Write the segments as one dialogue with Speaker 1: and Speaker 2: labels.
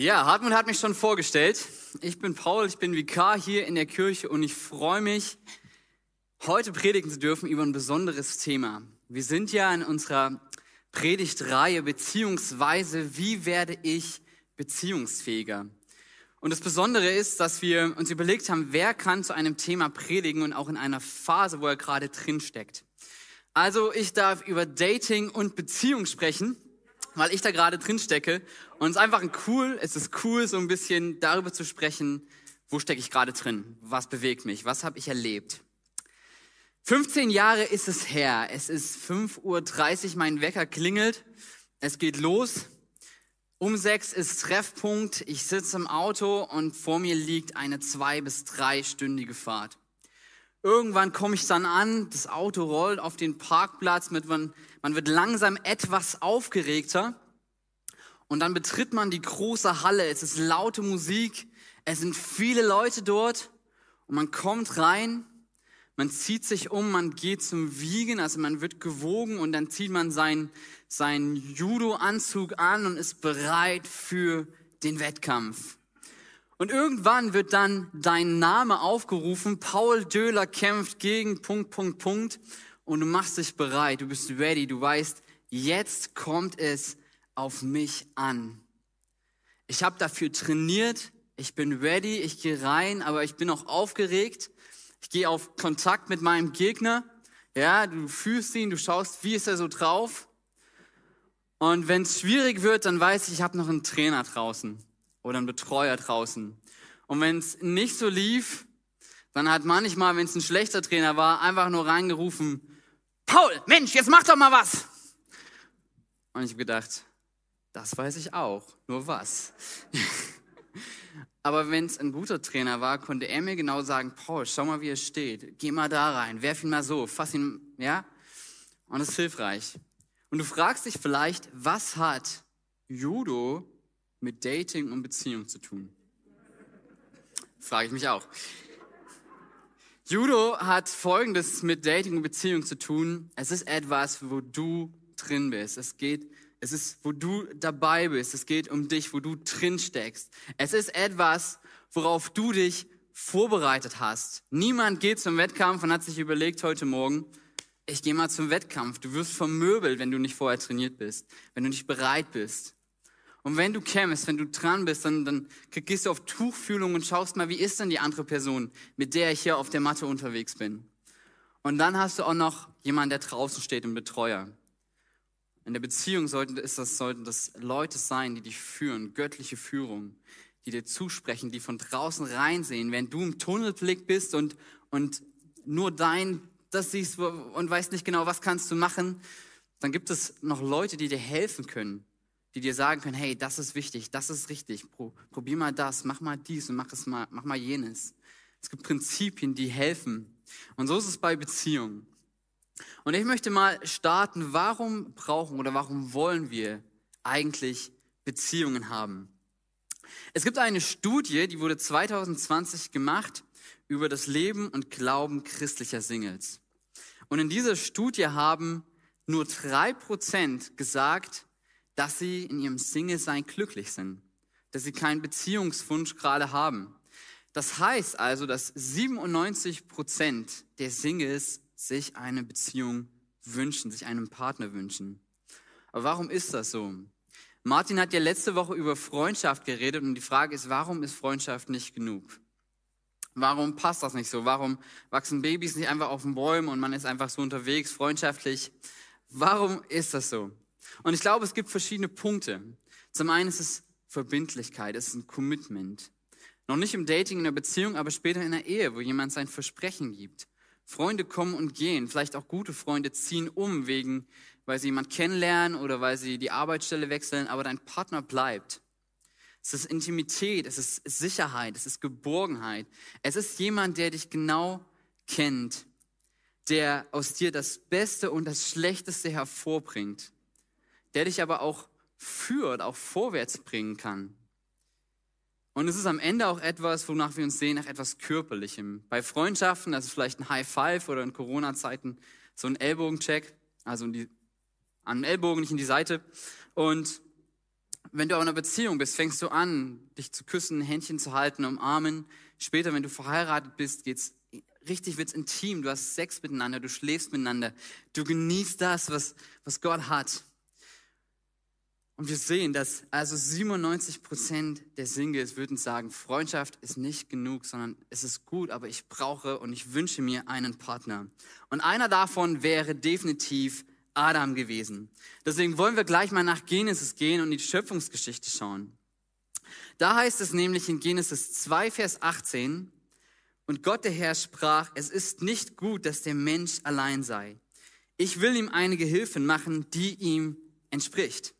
Speaker 1: Ja, Hartmut hat mich schon vorgestellt. Ich bin Paul, ich bin Vikar hier in der Kirche und ich freue mich, heute predigen zu dürfen über ein besonderes Thema. Wir sind ja in unserer Predigtreihe beziehungsweise wie werde ich beziehungsfähiger? Und das Besondere ist, dass wir uns überlegt haben, wer kann zu einem Thema predigen und auch in einer Phase, wo er gerade drin steckt. Also ich darf über Dating und Beziehung sprechen weil ich da gerade drin stecke. Und es ist einfach ein cool, es ist cool, so ein bisschen darüber zu sprechen, wo stecke ich gerade drin? Was bewegt mich? Was habe ich erlebt? 15 Jahre ist es her. Es ist 5.30 Uhr, mein Wecker klingelt. Es geht los. Um sechs ist Treffpunkt. Ich sitze im Auto und vor mir liegt eine zwei- bis dreistündige Fahrt. Irgendwann komme ich dann an, das Auto rollt auf den Parkplatz, mit man, man wird langsam etwas aufgeregter. Und dann betritt man die große Halle. Es ist laute Musik, es sind viele Leute dort. Und man kommt rein, man zieht sich um, man geht zum Wiegen, also man wird gewogen. Und dann zieht man seinen, seinen Judo-Anzug an und ist bereit für den Wettkampf. Und irgendwann wird dann dein Name aufgerufen, Paul Döhler kämpft gegen Punkt, Punkt, Punkt. Und du machst dich bereit, du bist ready, du weißt, jetzt kommt es auf mich an. Ich habe dafür trainiert, ich bin ready, ich gehe rein, aber ich bin auch aufgeregt. Ich gehe auf Kontakt mit meinem Gegner. Ja, du fühlst ihn, du schaust, wie ist er so drauf. Und wenn es schwierig wird, dann weiß ich, ich habe noch einen Trainer draußen oder ein Betreuer draußen. Und wenn es nicht so lief, dann hat manchmal, wenn es ein schlechter Trainer war, einfach nur reingerufen, Paul, Mensch, jetzt mach doch mal was. Und ich habe gedacht, das weiß ich auch, nur was. Aber wenn es ein guter Trainer war, konnte er mir genau sagen, Paul, schau mal, wie er steht. Geh mal da rein, werf ihn mal so, fass ihn, ja? Und das ist hilfreich. Und du fragst dich vielleicht, was hat Judo mit Dating und Beziehung zu tun? Frage ich mich auch. Judo hat Folgendes mit Dating und Beziehung zu tun. Es ist etwas, wo du drin bist. Es geht, es ist, wo du dabei bist. Es geht um dich, wo du drin steckst. Es ist etwas, worauf du dich vorbereitet hast. Niemand geht zum Wettkampf und hat sich überlegt heute Morgen, ich gehe mal zum Wettkampf. Du wirst vermöbelt, wenn du nicht vorher trainiert bist, wenn du nicht bereit bist. Und wenn du kämpfst, wenn du dran bist, dann, dann gehst du auf Tuchfühlung und schaust mal, wie ist denn die andere Person, mit der ich hier auf der Matte unterwegs bin. Und dann hast du auch noch jemanden, der draußen steht, einen Betreuer. In der Beziehung sollten ist das, sollten das Leute sein, die dich führen, göttliche Führung, die dir zusprechen, die von draußen reinsehen. Wenn du im Tunnelblick bist und, und nur dein, das siehst und weißt nicht genau, was kannst du machen, dann gibt es noch Leute, die dir helfen können die dir sagen können, hey, das ist wichtig, das ist richtig, probier mal das, mach mal dies und mach, es mal, mach mal jenes. Es gibt Prinzipien, die helfen. Und so ist es bei Beziehungen. Und ich möchte mal starten, warum brauchen oder warum wollen wir eigentlich Beziehungen haben? Es gibt eine Studie, die wurde 2020 gemacht über das Leben und Glauben christlicher Singles. Und in dieser Studie haben nur drei Prozent gesagt, dass sie in ihrem Single-Sein glücklich sind, dass sie keinen Beziehungswunsch gerade haben. Das heißt also, dass 97 Prozent der Singles sich eine Beziehung wünschen, sich einen Partner wünschen. Aber warum ist das so? Martin hat ja letzte Woche über Freundschaft geredet und die Frage ist, warum ist Freundschaft nicht genug? Warum passt das nicht so? Warum wachsen Babys nicht einfach auf den Bäumen und man ist einfach so unterwegs, freundschaftlich? Warum ist das so? Und ich glaube, es gibt verschiedene Punkte. Zum einen ist es Verbindlichkeit, es ist ein Commitment. Noch nicht im Dating, in der Beziehung, aber später in der Ehe, wo jemand sein Versprechen gibt. Freunde kommen und gehen, vielleicht auch gute Freunde ziehen um wegen, weil sie jemand kennenlernen oder weil sie die Arbeitsstelle wechseln, aber dein Partner bleibt. Es ist Intimität, es ist Sicherheit, es ist Geborgenheit. Es ist jemand, der dich genau kennt, der aus dir das Beste und das Schlechteste hervorbringt der dich aber auch führt, auch vorwärts bringen kann. Und es ist am Ende auch etwas, wonach wir uns sehen, nach etwas Körperlichem. Bei Freundschaften, das ist vielleicht ein High Five oder in Corona-Zeiten so ein Ellbogencheck, also die, an den Ellbogen, nicht in die Seite. Und Wenn du in einer Beziehung bist, fängst du an, dich zu küssen, Händchen zu halten, umarmen. Später, wenn du verheiratet bist, geht's richtig, wird's intim. Du hast Sex miteinander, du schläfst miteinander. Du genießt das, was, was Gott hat. Und wir sehen, dass also 97 Prozent der Singles würden sagen, Freundschaft ist nicht genug, sondern es ist gut, aber ich brauche und ich wünsche mir einen Partner. Und einer davon wäre definitiv Adam gewesen. Deswegen wollen wir gleich mal nach Genesis gehen und die Schöpfungsgeschichte schauen. Da heißt es nämlich in Genesis 2, Vers 18, und Gott der Herr sprach, es ist nicht gut, dass der Mensch allein sei. Ich will ihm einige Hilfen machen, die ihm entspricht.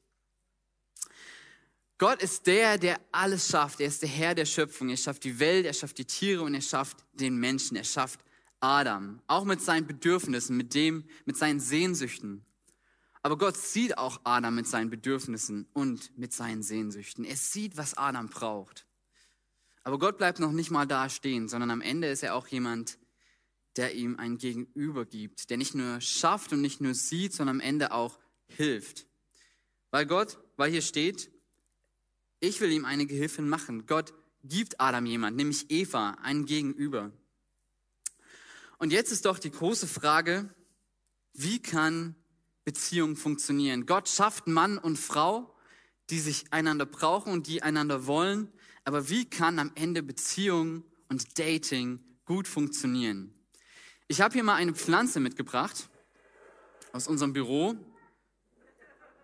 Speaker 1: Gott ist der, der alles schafft. Er ist der Herr der Schöpfung. Er schafft die Welt, er schafft die Tiere und er schafft den Menschen. Er schafft Adam. Auch mit seinen Bedürfnissen, mit dem, mit seinen Sehnsüchten. Aber Gott sieht auch Adam mit seinen Bedürfnissen und mit seinen Sehnsüchten. Er sieht, was Adam braucht. Aber Gott bleibt noch nicht mal da stehen, sondern am Ende ist er auch jemand, der ihm ein Gegenüber gibt, der nicht nur schafft und nicht nur sieht, sondern am Ende auch hilft. Weil Gott, weil hier steht, ich will ihm eine Gehilfin machen. Gott gibt Adam jemand, nämlich Eva, einen Gegenüber. Und jetzt ist doch die große Frage, wie kann Beziehung funktionieren? Gott schafft Mann und Frau, die sich einander brauchen und die einander wollen. Aber wie kann am Ende Beziehung und Dating gut funktionieren? Ich habe hier mal eine Pflanze mitgebracht aus unserem Büro.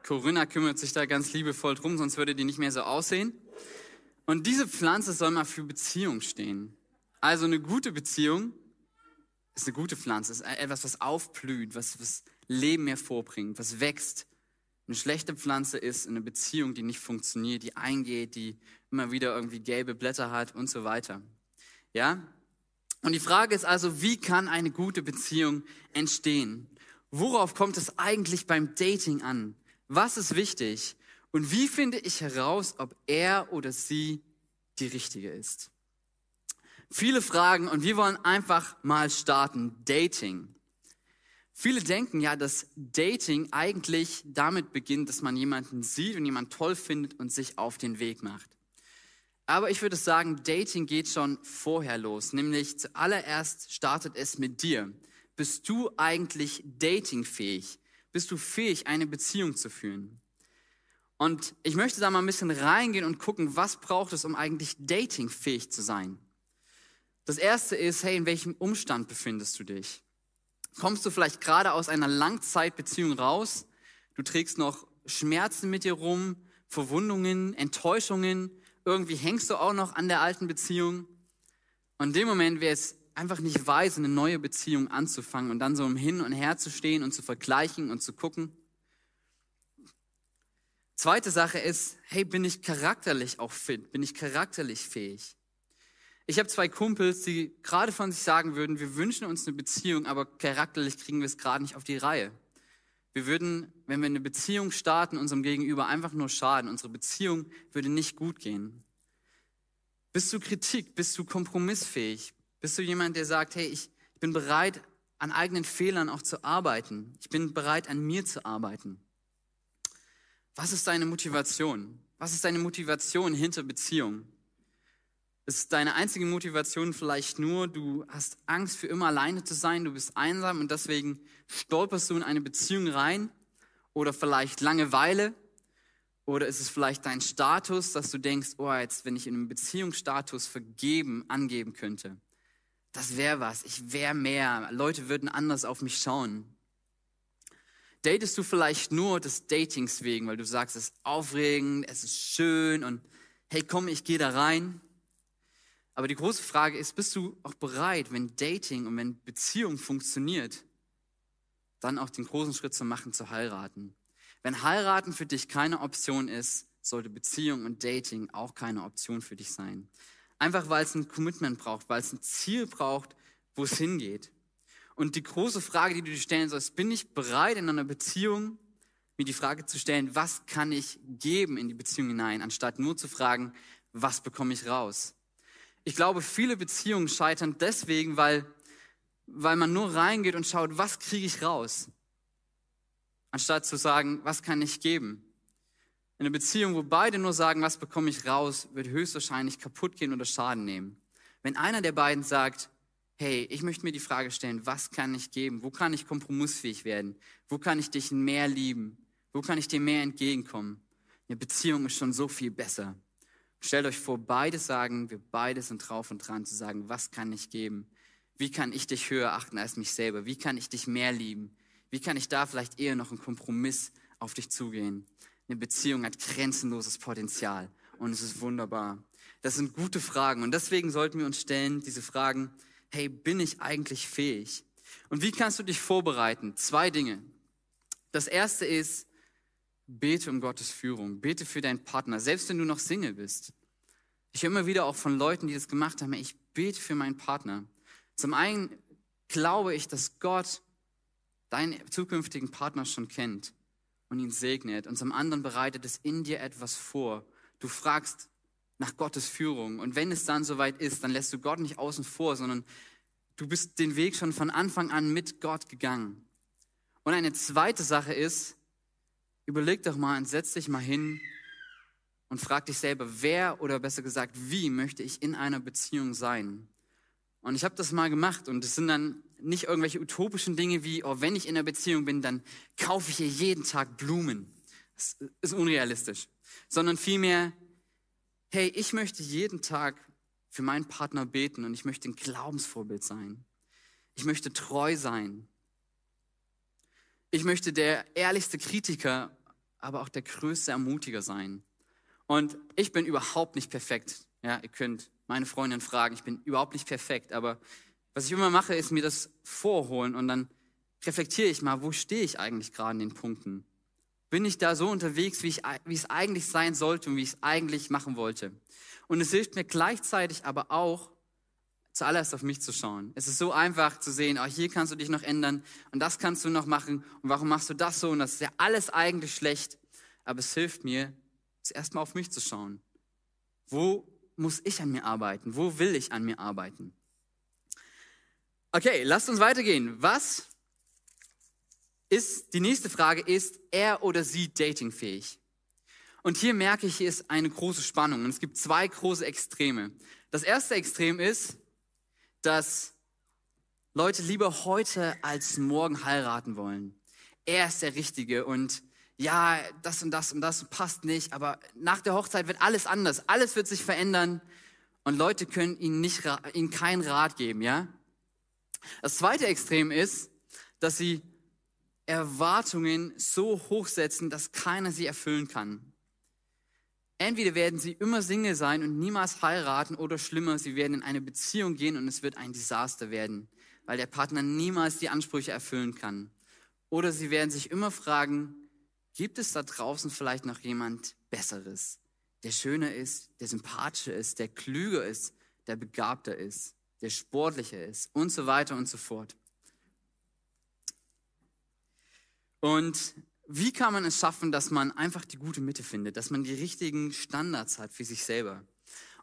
Speaker 1: Corinna kümmert sich da ganz liebevoll drum, sonst würde die nicht mehr so aussehen. Und diese Pflanze soll mal für Beziehung stehen. Also eine gute Beziehung ist eine gute Pflanze, ist etwas, was aufblüht, was, was Leben hervorbringt, was wächst. Eine schlechte Pflanze ist eine Beziehung, die nicht funktioniert, die eingeht, die immer wieder irgendwie gelbe Blätter hat und so weiter. Ja? Und die Frage ist also, wie kann eine gute Beziehung entstehen? Worauf kommt es eigentlich beim Dating an? Was ist wichtig? Und wie finde ich heraus, ob er oder sie die richtige ist? Viele Fragen und wir wollen einfach mal starten. Dating. Viele denken ja, dass Dating eigentlich damit beginnt, dass man jemanden sieht und jemanden toll findet und sich auf den Weg macht. Aber ich würde sagen, Dating geht schon vorher los. Nämlich zuallererst startet es mit dir. Bist du eigentlich datingfähig? Bist du fähig, eine Beziehung zu führen. Und ich möchte da mal ein bisschen reingehen und gucken, was braucht es, um eigentlich datingfähig zu sein. Das erste ist, hey, in welchem Umstand befindest du dich? Kommst du vielleicht gerade aus einer Langzeitbeziehung raus? Du trägst noch Schmerzen mit dir rum, Verwundungen, Enttäuschungen. Irgendwie hängst du auch noch an der alten Beziehung. Und in dem Moment wäre es einfach nicht weiß, eine neue Beziehung anzufangen und dann so im Hin und Her zu stehen und zu vergleichen und zu gucken. Zweite Sache ist, hey, bin ich charakterlich auch fit? Bin ich charakterlich fähig? Ich habe zwei Kumpels, die gerade von sich sagen würden, wir wünschen uns eine Beziehung, aber charakterlich kriegen wir es gerade nicht auf die Reihe. Wir würden, wenn wir eine Beziehung starten, unserem Gegenüber einfach nur schaden. Unsere Beziehung würde nicht gut gehen. Bist du Kritik? Bist du kompromissfähig? Bist du jemand, der sagt, hey, ich bin bereit, an eigenen Fehlern auch zu arbeiten. Ich bin bereit, an mir zu arbeiten. Was ist deine Motivation? Was ist deine Motivation hinter Beziehung? Ist deine einzige Motivation vielleicht nur, du hast Angst, für immer alleine zu sein, du bist einsam und deswegen stolperst du in eine Beziehung rein? Oder vielleicht Langeweile? Oder ist es vielleicht dein Status, dass du denkst, oh, jetzt, wenn ich in einem Beziehungsstatus vergeben angeben könnte, das wäre was, ich wäre mehr, Leute würden anders auf mich schauen. Datest du vielleicht nur des Datings wegen, weil du sagst, es ist aufregend, es ist schön und hey, komm, ich gehe da rein. Aber die große Frage ist, bist du auch bereit, wenn Dating und wenn Beziehung funktioniert, dann auch den großen Schritt zu machen, zu heiraten? Wenn heiraten für dich keine Option ist, sollte Beziehung und Dating auch keine Option für dich sein. Einfach weil es ein Commitment braucht, weil es ein Ziel braucht, wo es hingeht. Und die große Frage, die du dir stellen sollst, bin ich bereit in einer Beziehung, mir die Frage zu stellen, was kann ich geben in die Beziehung hinein, anstatt nur zu fragen, was bekomme ich raus? Ich glaube, viele Beziehungen scheitern deswegen, weil, weil man nur reingeht und schaut, was kriege ich raus? Anstatt zu sagen, was kann ich geben? Eine Beziehung, wo beide nur sagen, was bekomme ich raus, wird höchstwahrscheinlich kaputt gehen oder Schaden nehmen. Wenn einer der beiden sagt, hey, ich möchte mir die Frage stellen, was kann ich geben? Wo kann ich kompromissfähig werden? Wo kann ich dich mehr lieben? Wo kann ich dir mehr entgegenkommen? Eine Beziehung ist schon so viel besser. Stellt euch vor, beide sagen, wir beide sind drauf und dran zu sagen, was kann ich geben? Wie kann ich dich höher achten als mich selber? Wie kann ich dich mehr lieben? Wie kann ich da vielleicht eher noch einen Kompromiss auf dich zugehen? Eine Beziehung hat grenzenloses Potenzial und es ist wunderbar. Das sind gute Fragen und deswegen sollten wir uns stellen, diese Fragen, hey, bin ich eigentlich fähig? Und wie kannst du dich vorbereiten? Zwei Dinge. Das erste ist, bete um Gottes Führung. Bete für deinen Partner, selbst wenn du noch Single bist. Ich höre immer wieder auch von Leuten, die das gemacht haben, ich bete für meinen Partner. Zum einen glaube ich, dass Gott deinen zukünftigen Partner schon kennt und ihn segnet. Und zum anderen bereitet es in dir etwas vor. Du fragst nach Gottes Führung. Und wenn es dann soweit ist, dann lässt du Gott nicht außen vor, sondern du bist den Weg schon von Anfang an mit Gott gegangen. Und eine zweite Sache ist, überleg doch mal und setz dich mal hin und frag dich selber, wer oder besser gesagt, wie möchte ich in einer Beziehung sein? Und ich habe das mal gemacht und es sind dann nicht irgendwelche utopischen Dinge wie, oh, wenn ich in einer Beziehung bin, dann kaufe ich ihr jeden Tag Blumen. Das ist unrealistisch. Sondern vielmehr, hey, ich möchte jeden Tag für meinen Partner beten und ich möchte ein Glaubensvorbild sein. Ich möchte treu sein. Ich möchte der ehrlichste Kritiker, aber auch der größte Ermutiger sein. Und ich bin überhaupt nicht perfekt. Ja, ihr könnt meine Freundin fragen. Ich bin überhaupt nicht perfekt, aber was ich immer mache, ist mir das vorholen und dann reflektiere ich mal, wo stehe ich eigentlich gerade in den Punkten? Bin ich da so unterwegs, wie, ich, wie es eigentlich sein sollte und wie ich es eigentlich machen wollte? Und es hilft mir gleichzeitig aber auch, zuallererst auf mich zu schauen. Es ist so einfach zu sehen, oh, hier kannst du dich noch ändern und das kannst du noch machen und warum machst du das so und das ist ja alles eigentlich schlecht. Aber es hilft mir, zuerst mal auf mich zu schauen. Wo muss ich an mir arbeiten? Wo will ich an mir arbeiten? Okay, lasst uns weitergehen. Was ist, die nächste Frage ist, er oder sie datingfähig? Und hier merke ich, hier ist eine große Spannung und es gibt zwei große Extreme. Das erste Extrem ist, dass Leute lieber heute als morgen heiraten wollen. Er ist der Richtige und ja, das und das und das passt nicht, aber nach der Hochzeit wird alles anders, alles wird sich verändern und Leute können ihnen, nicht, ihnen keinen Rat geben, ja? Das zweite Extrem ist, dass sie Erwartungen so hoch setzen, dass keiner sie erfüllen kann. Entweder werden sie immer Single sein und niemals heiraten oder schlimmer, sie werden in eine Beziehung gehen und es wird ein Desaster werden, weil der Partner niemals die Ansprüche erfüllen kann. Oder sie werden sich immer fragen, Gibt es da draußen vielleicht noch jemand Besseres, der schöner ist, der sympathischer ist, der klüger ist, der begabter ist, der sportlicher ist und so weiter und so fort? Und wie kann man es schaffen, dass man einfach die gute Mitte findet, dass man die richtigen Standards hat für sich selber?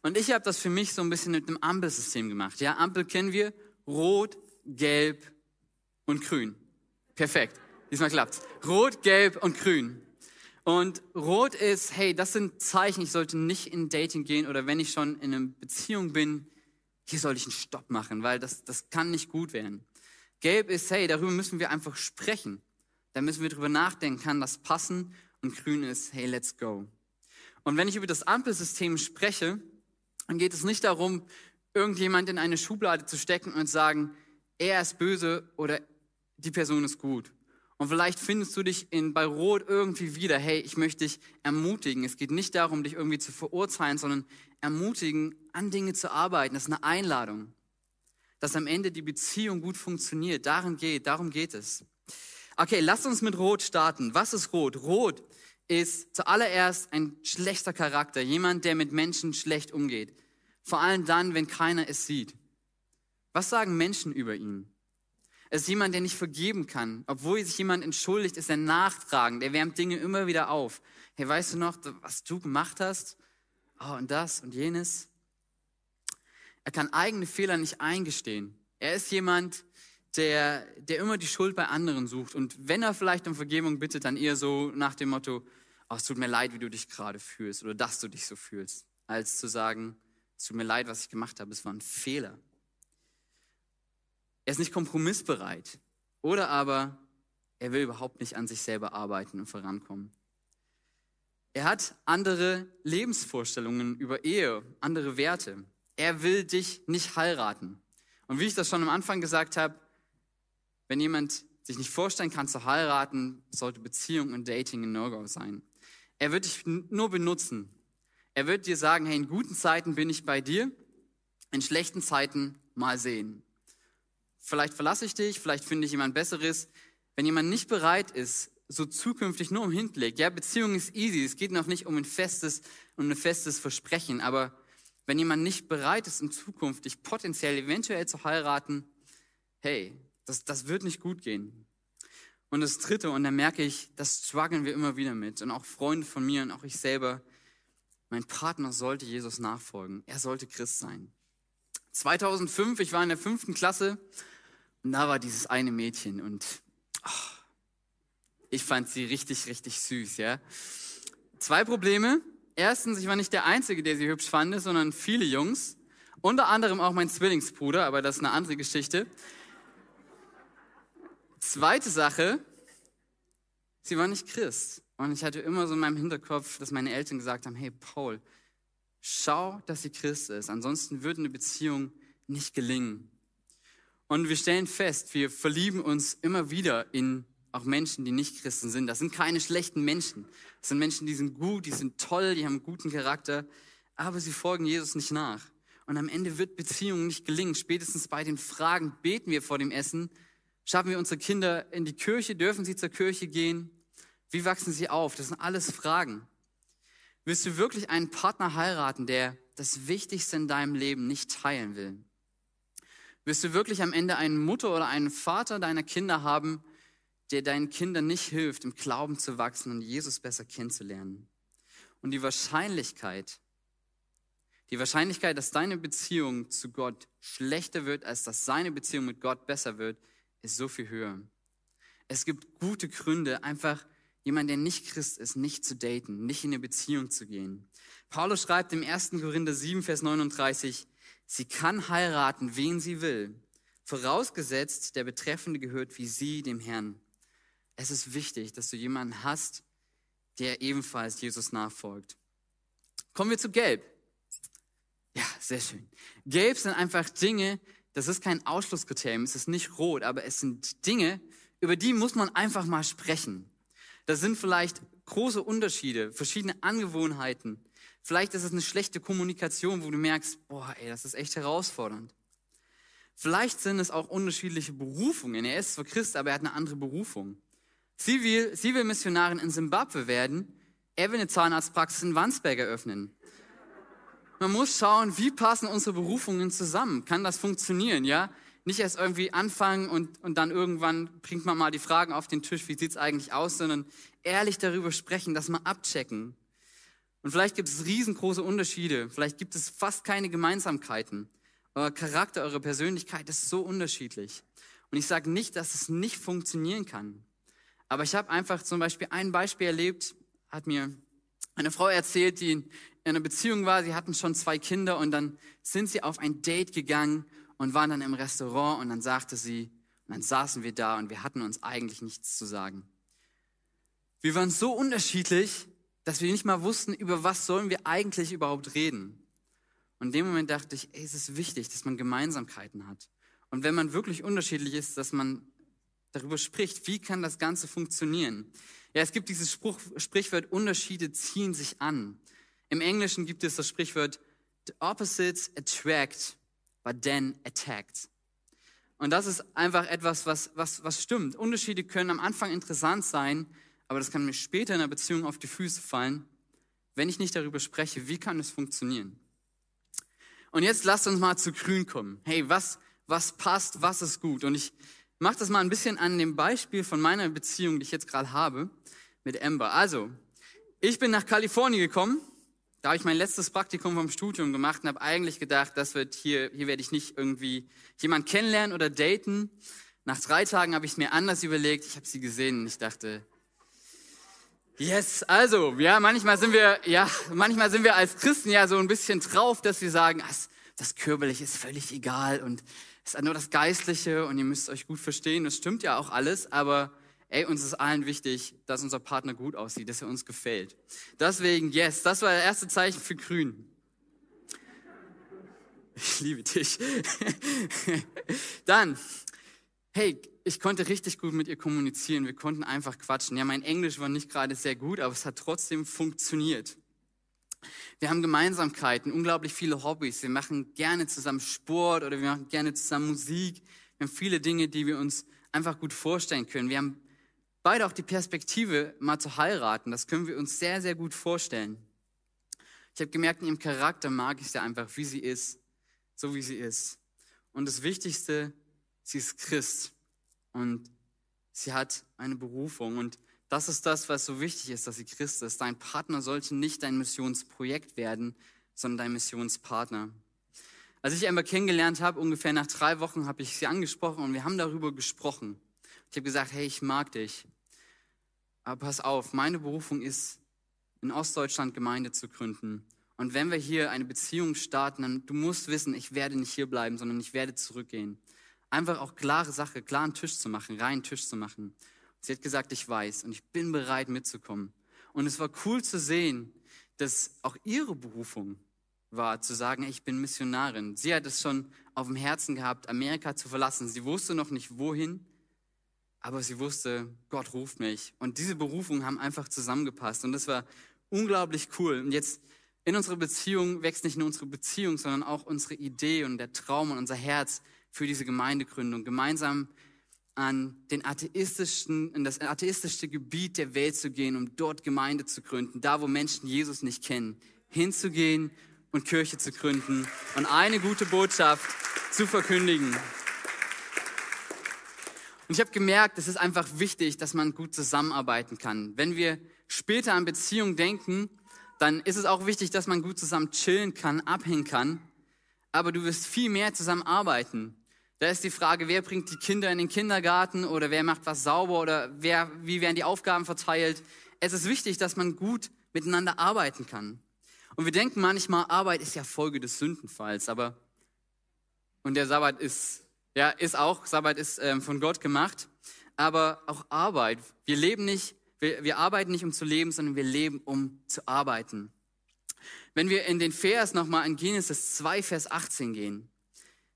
Speaker 1: Und ich habe das für mich so ein bisschen mit einem Ampelsystem gemacht. Ja, Ampel kennen wir, rot, gelb und grün. Perfekt. Diesmal klappt's. Rot, Gelb und Grün. Und Rot ist, hey, das sind Zeichen, ich sollte nicht in Dating gehen oder wenn ich schon in einer Beziehung bin, hier sollte ich einen Stopp machen, weil das, das kann nicht gut werden. Gelb ist, hey, darüber müssen wir einfach sprechen. Da müssen wir drüber nachdenken, kann das passen? Und Grün ist, hey, let's go. Und wenn ich über das Ampelsystem spreche, dann geht es nicht darum, irgendjemand in eine Schublade zu stecken und sagen, er ist böse oder die Person ist gut. Und vielleicht findest du dich in, bei Rot irgendwie wieder, hey, ich möchte dich ermutigen. Es geht nicht darum, dich irgendwie zu verurteilen, sondern ermutigen, an Dinge zu arbeiten. Das ist eine Einladung. Dass am Ende die Beziehung gut funktioniert. Darum geht, darum geht es. Okay, lass uns mit Rot starten. Was ist Rot? Rot ist zuallererst ein schlechter Charakter. Jemand, der mit Menschen schlecht umgeht. Vor allem dann, wenn keiner es sieht. Was sagen Menschen über ihn? Es ist jemand, der nicht vergeben kann. Obwohl sich jemand entschuldigt, ist er nachtragend. Er wärmt Dinge immer wieder auf. Hey, weißt du noch, was du gemacht hast? Oh, und das und jenes. Er kann eigene Fehler nicht eingestehen. Er ist jemand, der, der immer die Schuld bei anderen sucht. Und wenn er vielleicht um Vergebung bittet, dann eher so nach dem Motto, oh, es tut mir leid, wie du dich gerade fühlst oder dass du dich so fühlst, als zu sagen, es tut mir leid, was ich gemacht habe, es war ein Fehler. Er ist nicht kompromissbereit oder aber er will überhaupt nicht an sich selber arbeiten und vorankommen. Er hat andere Lebensvorstellungen über Ehe, andere Werte. Er will dich nicht heiraten. Und wie ich das schon am Anfang gesagt habe, wenn jemand sich nicht vorstellen kann zu heiraten, sollte Beziehung und Dating ein No-Go sein. Er wird dich nur benutzen. Er wird dir sagen, hey, in guten Zeiten bin ich bei dir, in schlechten Zeiten mal sehen. Vielleicht verlasse ich dich, vielleicht finde ich jemand Besseres. Wenn jemand nicht bereit ist, so zukünftig nur um Hinblick, ja, Beziehung ist easy, es geht noch nicht um ein festes, um ein festes Versprechen, aber wenn jemand nicht bereit ist, in Zukunft dich potenziell eventuell zu heiraten, hey, das, das wird nicht gut gehen. Und das Dritte, und da merke ich, das strugglen wir immer wieder mit. Und auch Freunde von mir und auch ich selber, mein Partner sollte Jesus nachfolgen. Er sollte Christ sein. 2005, ich war in der fünften Klasse und da war dieses eine Mädchen und oh, ich fand sie richtig, richtig süß, ja. Zwei Probleme. Erstens, ich war nicht der Einzige, der sie hübsch fand, sondern viele Jungs. Unter anderem auch mein Zwillingsbruder, aber das ist eine andere Geschichte. Zweite Sache, sie war nicht Christ. Und ich hatte immer so in meinem Hinterkopf, dass meine Eltern gesagt haben, hey Paul, schau, dass sie Christ ist. Ansonsten würde eine Beziehung nicht gelingen. Und wir stellen fest, wir verlieben uns immer wieder in auch Menschen, die nicht Christen sind. Das sind keine schlechten Menschen. Das sind Menschen, die sind gut, die sind toll, die haben einen guten Charakter, aber sie folgen Jesus nicht nach. Und am Ende wird Beziehung nicht gelingen. Spätestens bei den Fragen, beten wir vor dem Essen, Schaffen wir unsere Kinder in die Kirche? Dürfen sie zur Kirche gehen? Wie wachsen sie auf? Das sind alles Fragen. Willst du wirklich einen Partner heiraten, der das Wichtigste in deinem Leben nicht teilen will? Wirst du wirklich am Ende eine Mutter oder einen Vater deiner Kinder haben, der deinen Kindern nicht hilft, im Glauben zu wachsen und Jesus besser kennenzulernen? Und die Wahrscheinlichkeit, die Wahrscheinlichkeit, dass deine Beziehung zu Gott schlechter wird, als dass seine Beziehung mit Gott besser wird, ist so viel höher. Es gibt gute Gründe, einfach jemand, der nicht Christ ist, nicht zu daten, nicht in eine Beziehung zu gehen. Paulus schreibt im 1. Korinther 7, Vers 39, sie kann heiraten, wen sie will, vorausgesetzt, der Betreffende gehört wie sie dem Herrn. Es ist wichtig, dass du jemanden hast, der ebenfalls Jesus nachfolgt. Kommen wir zu Gelb. Ja, sehr schön. Gelb sind einfach Dinge, das ist kein Ausschlusskriterium, es ist nicht rot, aber es sind Dinge, über die muss man einfach mal sprechen. Da sind vielleicht große Unterschiede, verschiedene Angewohnheiten. Vielleicht ist es eine schlechte Kommunikation, wo du merkst, boah, ey, das ist echt herausfordernd. Vielleicht sind es auch unterschiedliche Berufungen. Er ist zwar Christ, aber er hat eine andere Berufung. Sie will, sie will Missionarin in Simbabwe werden. Er will eine Zahnarztpraxis in Wandsberg eröffnen. Man muss schauen, wie passen unsere Berufungen zusammen? Kann das funktionieren, ja? Nicht erst irgendwie anfangen und, und dann irgendwann bringt man mal die Fragen auf den Tisch, wie sieht's eigentlich aus, sondern ehrlich darüber sprechen, das mal abchecken. Und vielleicht gibt es riesengroße Unterschiede, vielleicht gibt es fast keine Gemeinsamkeiten. Euer Charakter, eure Persönlichkeit ist so unterschiedlich. Und ich sage nicht, dass es nicht funktionieren kann. Aber ich habe einfach zum Beispiel ein Beispiel erlebt, hat mir eine Frau erzählt, die in einer Beziehung war, sie hatten schon zwei Kinder und dann sind sie auf ein Date gegangen und waren dann im Restaurant und dann sagte sie, und dann saßen wir da und wir hatten uns eigentlich nichts zu sagen. Wir waren so unterschiedlich, dass wir nicht mal wussten, über was sollen wir eigentlich überhaupt reden. Und in dem Moment dachte ich, ey, es ist wichtig, dass man Gemeinsamkeiten hat. Und wenn man wirklich unterschiedlich ist, dass man darüber spricht, wie kann das Ganze funktionieren. Ja, es gibt dieses Spruch, Sprichwort, Unterschiede ziehen sich an. Im Englischen gibt es das Sprichwort, the opposites attract, but then attacked. Und das ist einfach etwas, was, was, was stimmt. Unterschiede können am Anfang interessant sein, aber das kann mir später in einer Beziehung auf die Füße fallen, wenn ich nicht darüber spreche, wie kann es funktionieren. Und jetzt lasst uns mal zu grün kommen. Hey, was, was passt, was ist gut? Und ich mache das mal ein bisschen an dem Beispiel von meiner Beziehung, die ich jetzt gerade habe mit Amber. Also, ich bin nach Kalifornien gekommen da habe ich mein letztes Praktikum vom Studium gemacht und habe eigentlich gedacht, das wird hier, hier werde ich nicht irgendwie jemand kennenlernen oder daten. Nach drei Tagen habe ich es mir anders überlegt. Ich habe sie gesehen und ich dachte, Yes, also, ja, manchmal sind wir, ja, manchmal sind wir als Christen ja so ein bisschen drauf, dass wir sagen, das, das Körperliche ist völlig egal und es ist nur das Geistliche und ihr müsst euch gut verstehen. Das stimmt ja auch alles, aber ey, uns ist allen wichtig, dass unser Partner gut aussieht, dass er uns gefällt. Deswegen, yes, das war das erste Zeichen für Grün. Ich liebe dich. Dann, hey, ich konnte richtig gut mit ihr kommunizieren. Wir konnten einfach quatschen. Ja, mein Englisch war nicht gerade sehr gut, aber es hat trotzdem funktioniert. Wir haben Gemeinsamkeiten, unglaublich viele Hobbys. Wir machen gerne zusammen Sport oder wir machen gerne zusammen Musik. Wir haben viele Dinge, die wir uns einfach gut vorstellen können. Wir haben beide auch die Perspektive, mal zu heiraten. Das können wir uns sehr, sehr gut vorstellen. Ich habe gemerkt, in ihrem Charakter mag ich sie einfach, wie sie ist, so wie sie ist. Und das Wichtigste, sie ist Christ und sie hat eine Berufung. Und das ist das, was so wichtig ist, dass sie Christ ist. Dein Partner sollte nicht dein Missionsprojekt werden, sondern dein Missionspartner. Als ich Amber kennengelernt habe, ungefähr nach drei Wochen, habe ich sie angesprochen und wir haben darüber gesprochen. Ich habe gesagt, hey, ich mag dich. Aber pass auf, meine Berufung ist, in Ostdeutschland Gemeinde zu gründen. Und wenn wir hier eine Beziehung starten, dann du musst wissen, ich werde nicht hier bleiben, sondern ich werde zurückgehen einfach auch klare Sache, klaren Tisch zu machen, reinen Tisch zu machen. Sie hat gesagt, ich weiß und ich bin bereit mitzukommen. Und es war cool zu sehen, dass auch ihre Berufung war, zu sagen, ich bin Missionarin. Sie hat es schon auf dem Herzen gehabt, Amerika zu verlassen. Sie wusste noch nicht wohin, aber sie wusste, Gott ruft mich. Und diese Berufungen haben einfach zusammengepasst. Und das war unglaublich cool. Und jetzt in unserer Beziehung wächst nicht nur unsere Beziehung, sondern auch unsere Idee und der Traum und unser Herz für diese Gemeindegründung, gemeinsam an den atheistischen, in das atheistische Gebiet der Welt zu gehen, um dort Gemeinde zu gründen, da wo Menschen Jesus nicht kennen, hinzugehen und Kirche zu gründen und eine gute Botschaft zu verkündigen. Und ich habe gemerkt, es ist einfach wichtig, dass man gut zusammenarbeiten kann. Wenn wir später an Beziehungen denken, dann ist es auch wichtig, dass man gut zusammen chillen kann, abhängen kann. Aber du wirst viel mehr zusammen arbeiten. Da ist die Frage, wer bringt die Kinder in den Kindergarten oder wer macht was sauber oder wer, wie werden die Aufgaben verteilt. Es ist wichtig, dass man gut miteinander arbeiten kann. Und wir denken manchmal, Arbeit ist ja Folge des Sündenfalls, aber und der Sabbat ist ja ist auch Sabbat ist ähm, von Gott gemacht, aber auch Arbeit. Wir leben nicht, wir, wir arbeiten nicht um zu leben, sondern wir leben um zu arbeiten. Wenn wir in den Vers nochmal in Genesis 2, Vers 18 gehen,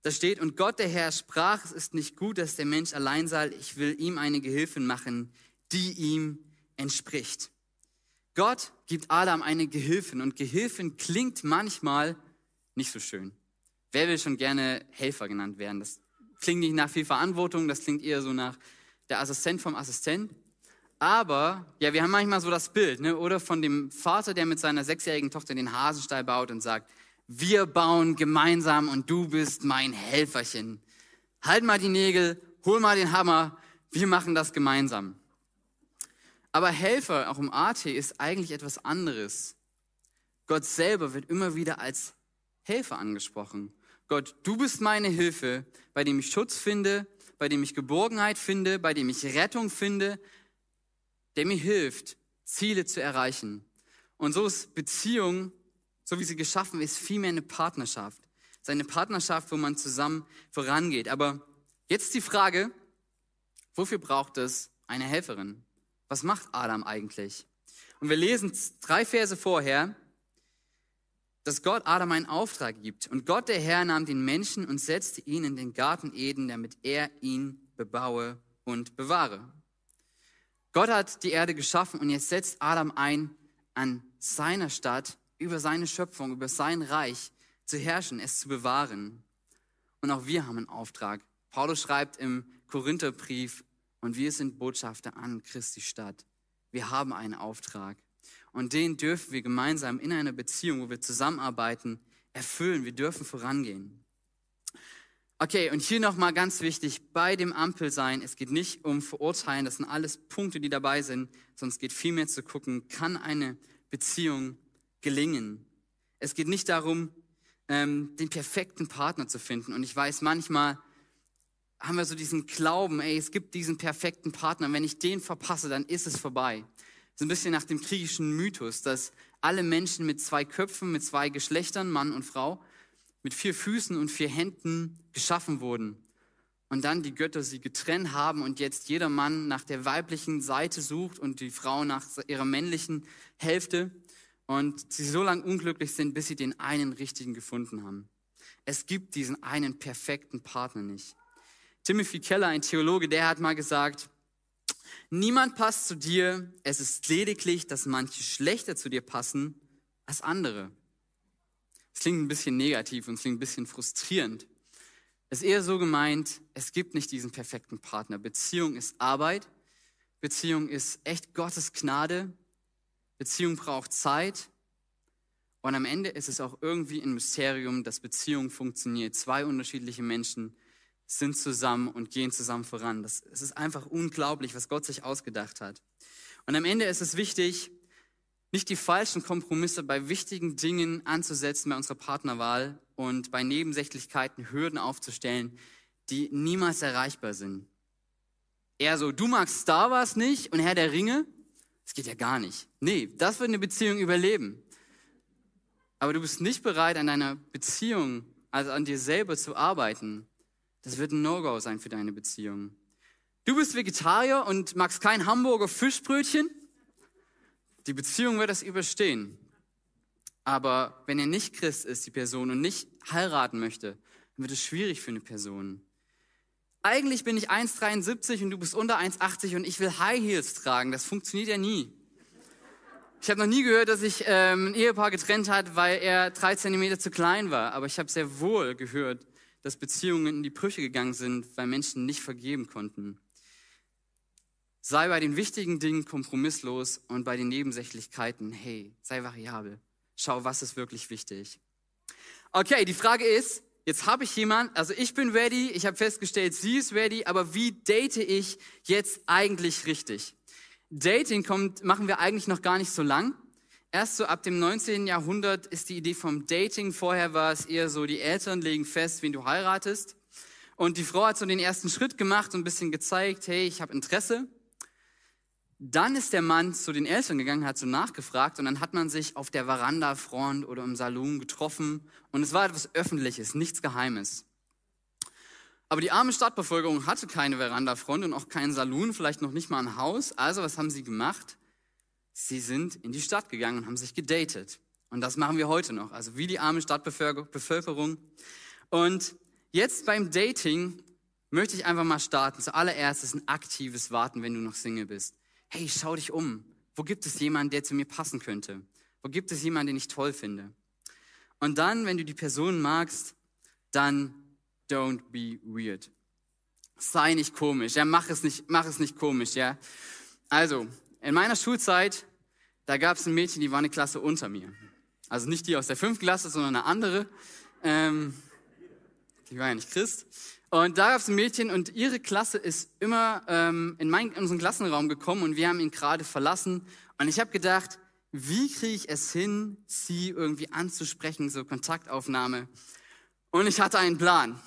Speaker 1: da steht, und Gott der Herr sprach, es ist nicht gut, dass der Mensch allein sei, ich will ihm eine Gehilfin machen, die ihm entspricht. Gott gibt Adam eine Gehilfin und Gehilfin klingt manchmal nicht so schön. Wer will schon gerne Helfer genannt werden? Das klingt nicht nach viel Verantwortung, das klingt eher so nach der Assistent vom Assistent. Aber, ja, wir haben manchmal so das Bild, ne? oder von dem Vater, der mit seiner sechsjährigen Tochter den Hasenstall baut und sagt, wir bauen gemeinsam und du bist mein Helferchen. Halt mal die Nägel, hol mal den Hammer, wir machen das gemeinsam. Aber Helfer, auch im AT, ist eigentlich etwas anderes. Gott selber wird immer wieder als Helfer angesprochen. Gott, du bist meine Hilfe, bei dem ich Schutz finde, bei dem ich Geborgenheit finde, bei dem ich Rettung finde, der mir hilft, Ziele zu erreichen. Und so ist Beziehung so wie sie geschaffen ist, vielmehr eine Partnerschaft. Es ist eine Partnerschaft, wo man zusammen vorangeht. Aber jetzt die Frage, wofür braucht es eine Helferin? Was macht Adam eigentlich? Und wir lesen drei Verse vorher, dass Gott Adam einen Auftrag gibt. Und Gott, der Herr, nahm den Menschen und setzte ihn in den Garten Eden, damit er ihn bebaue und bewahre. Gott hat die Erde geschaffen und jetzt setzt Adam ein an seiner Stadt über seine Schöpfung, über sein Reich zu herrschen, es zu bewahren. Und auch wir haben einen Auftrag. Paulus schreibt im Korintherbrief, und wir sind Botschafter an Christi Stadt. Wir haben einen Auftrag. Und den dürfen wir gemeinsam in einer Beziehung, wo wir zusammenarbeiten, erfüllen. Wir dürfen vorangehen. Okay, und hier nochmal ganz wichtig, bei dem Ampelsein, es geht nicht um Verurteilen, das sind alles Punkte, die dabei sind, sondern es geht vielmehr zu gucken, kann eine Beziehung gelingen. Es geht nicht darum, ähm, den perfekten Partner zu finden. Und ich weiß, manchmal haben wir so diesen Glauben, ey, es gibt diesen perfekten Partner. Wenn ich den verpasse, dann ist es vorbei. So ein bisschen nach dem griechischen Mythos, dass alle Menschen mit zwei Köpfen, mit zwei Geschlechtern, Mann und Frau, mit vier Füßen und vier Händen geschaffen wurden. Und dann die Götter sie getrennt haben und jetzt jeder Mann nach der weiblichen Seite sucht und die Frau nach ihrer männlichen Hälfte und sie so lange unglücklich sind, bis sie den einen richtigen gefunden haben. Es gibt diesen einen perfekten Partner nicht. Timothy Keller, ein Theologe, der hat mal gesagt, niemand passt zu dir, es ist lediglich, dass manche schlechter zu dir passen als andere. Es klingt ein bisschen negativ und es klingt ein bisschen frustrierend. Es ist eher so gemeint, es gibt nicht diesen perfekten Partner. Beziehung ist Arbeit, Beziehung ist echt Gottes Gnade, Beziehung braucht Zeit und am Ende ist es auch irgendwie ein Mysterium, dass Beziehung funktioniert. Zwei unterschiedliche Menschen sind zusammen und gehen zusammen voran. Das, es ist einfach unglaublich, was Gott sich ausgedacht hat. Und am Ende ist es wichtig, nicht die falschen Kompromisse bei wichtigen Dingen anzusetzen bei unserer Partnerwahl und bei Nebensächlichkeiten Hürden aufzustellen, die niemals erreichbar sind. Eher so, du magst Star Wars nicht und Herr der Ringe? Das geht ja gar nicht. Nee, das wird eine Beziehung überleben. Aber du bist nicht bereit, an deiner Beziehung, also an dir selber zu arbeiten. Das wird ein No-Go sein für deine Beziehung. Du bist Vegetarier und magst kein Hamburger Fischbrötchen? Die Beziehung wird das überstehen. Aber wenn er nicht Christ ist, die Person, und nicht heiraten möchte, dann wird es schwierig für eine Person. Eigentlich bin ich 1,73 und du bist unter 1,80 und ich will High Heels tragen. Das funktioniert ja nie. Ich habe noch nie gehört, dass sich ähm, ein Ehepaar getrennt hat, weil er drei Zentimeter zu klein war. Aber ich habe sehr wohl gehört, dass Beziehungen in die Brüche gegangen sind, weil Menschen nicht vergeben konnten. Sei bei den wichtigen Dingen kompromisslos und bei den Nebensächlichkeiten, hey, sei variabel. Schau, was ist wirklich wichtig. Okay, die Frage ist, jetzt habe ich jemand, also ich bin ready, ich habe festgestellt, sie ist ready, aber wie date ich jetzt eigentlich richtig? Dating kommt, machen wir eigentlich noch gar nicht so lang. Erst so ab dem 19. Jahrhundert ist die Idee vom Dating. Vorher war es eher so, die Eltern legen fest, wen du heiratest. Und die Frau hat so den ersten Schritt gemacht und ein bisschen gezeigt, hey, ich habe Interesse. Dann ist der Mann zu den Eltern gegangen, hat so nachgefragt und dann hat man sich auf der Veranda-Front oder im Salon getroffen und es war etwas Öffentliches, nichts Geheimes. Aber die arme Stadtbevölkerung hatte keine Veranda-Front und auch keinen Salon, vielleicht noch nicht mal ein Haus. Also was haben sie gemacht? Sie sind in die Stadt gegangen und haben sich gedatet. Und das machen wir heute noch, also wie die arme Stadtbevölkerung. Und jetzt beim Dating möchte ich einfach mal starten. Zuallererst ist ein aktives Warten, wenn du noch Single bist hey, schau dich um. Wo gibt es jemanden, der zu mir passen könnte? Wo gibt es jemanden, den ich toll finde? Und dann, wenn du die Person magst, dann don't be weird. Sei nicht komisch, ja, mach es nicht, mach es nicht komisch, ja. Also, in meiner Schulzeit, da gab es ein Mädchen, die war eine Klasse unter mir. Also nicht die aus der fünften Klasse, sondern eine andere. Ähm, die war ja nicht Christ. Und da gab es ein Mädchen und ihre Klasse ist immer ähm, in, mein, in unseren Klassenraum gekommen und wir haben ihn gerade verlassen. Und ich habe gedacht, wie kriege ich es hin, sie irgendwie anzusprechen, so Kontaktaufnahme. Und ich hatte einen Plan,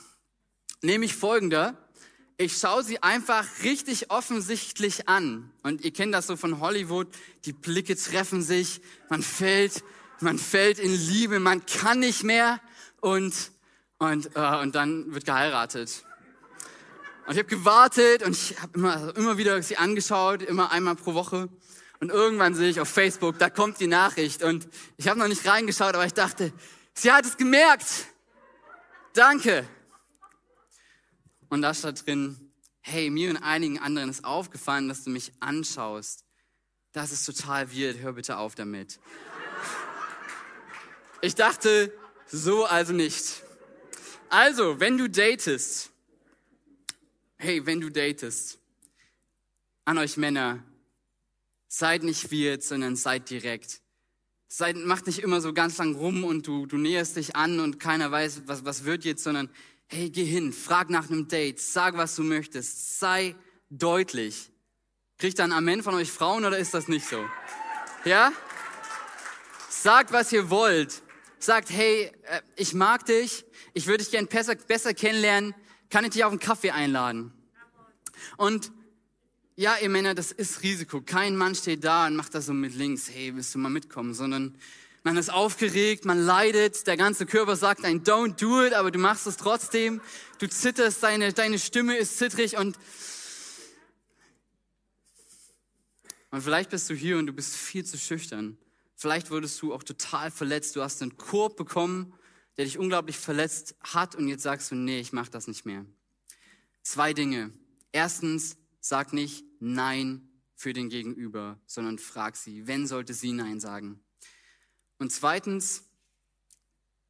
Speaker 1: nämlich folgender. Ich schaue sie einfach richtig offensichtlich an. Und ihr kennt das so von Hollywood, die Blicke treffen sich, man fällt, man fällt in Liebe, man kann nicht mehr. Und und, äh, und dann wird geheiratet. Und ich habe gewartet und ich habe immer, also immer wieder sie angeschaut, immer einmal pro Woche. Und irgendwann sehe ich auf Facebook, da kommt die Nachricht. Und ich habe noch nicht reingeschaut, aber ich dachte, sie hat es gemerkt. Danke. Und da stand drin, hey, mir und einigen anderen ist aufgefallen, dass du mich anschaust. Das ist total weird, hör bitte auf damit. Ich dachte, so also nicht. Also, wenn du datest, hey, wenn du datest, an euch Männer, seid nicht weird, sondern seid direkt. Seid, macht nicht immer so ganz lang rum und du, du näherst dich an und keiner weiß, was, was wird jetzt, sondern hey, geh hin, frag nach einem Date, sag, was du möchtest, sei deutlich. Kriegt dann Amen von euch Frauen oder ist das nicht so? Ja? Sagt, was ihr wollt. Sagt, hey, äh, ich mag dich, ich würde dich gern besser, besser kennenlernen, kann ich dich auf einen Kaffee einladen? Und ja, ihr Männer, das ist Risiko. Kein Mann steht da und macht das so mit links, hey, willst du mal mitkommen, sondern man ist aufgeregt, man leidet, der ganze Körper sagt ein Don't do it, aber du machst es trotzdem. Du zitterst, deine, deine Stimme ist zittrig und, und vielleicht bist du hier und du bist viel zu schüchtern. Vielleicht wurdest du auch total verletzt. Du hast einen Korb bekommen, der dich unglaublich verletzt hat und jetzt sagst du, nee, ich mach das nicht mehr. Zwei Dinge. Erstens, sag nicht Nein für den Gegenüber, sondern frag sie. Wenn sollte sie Nein sagen? Und zweitens,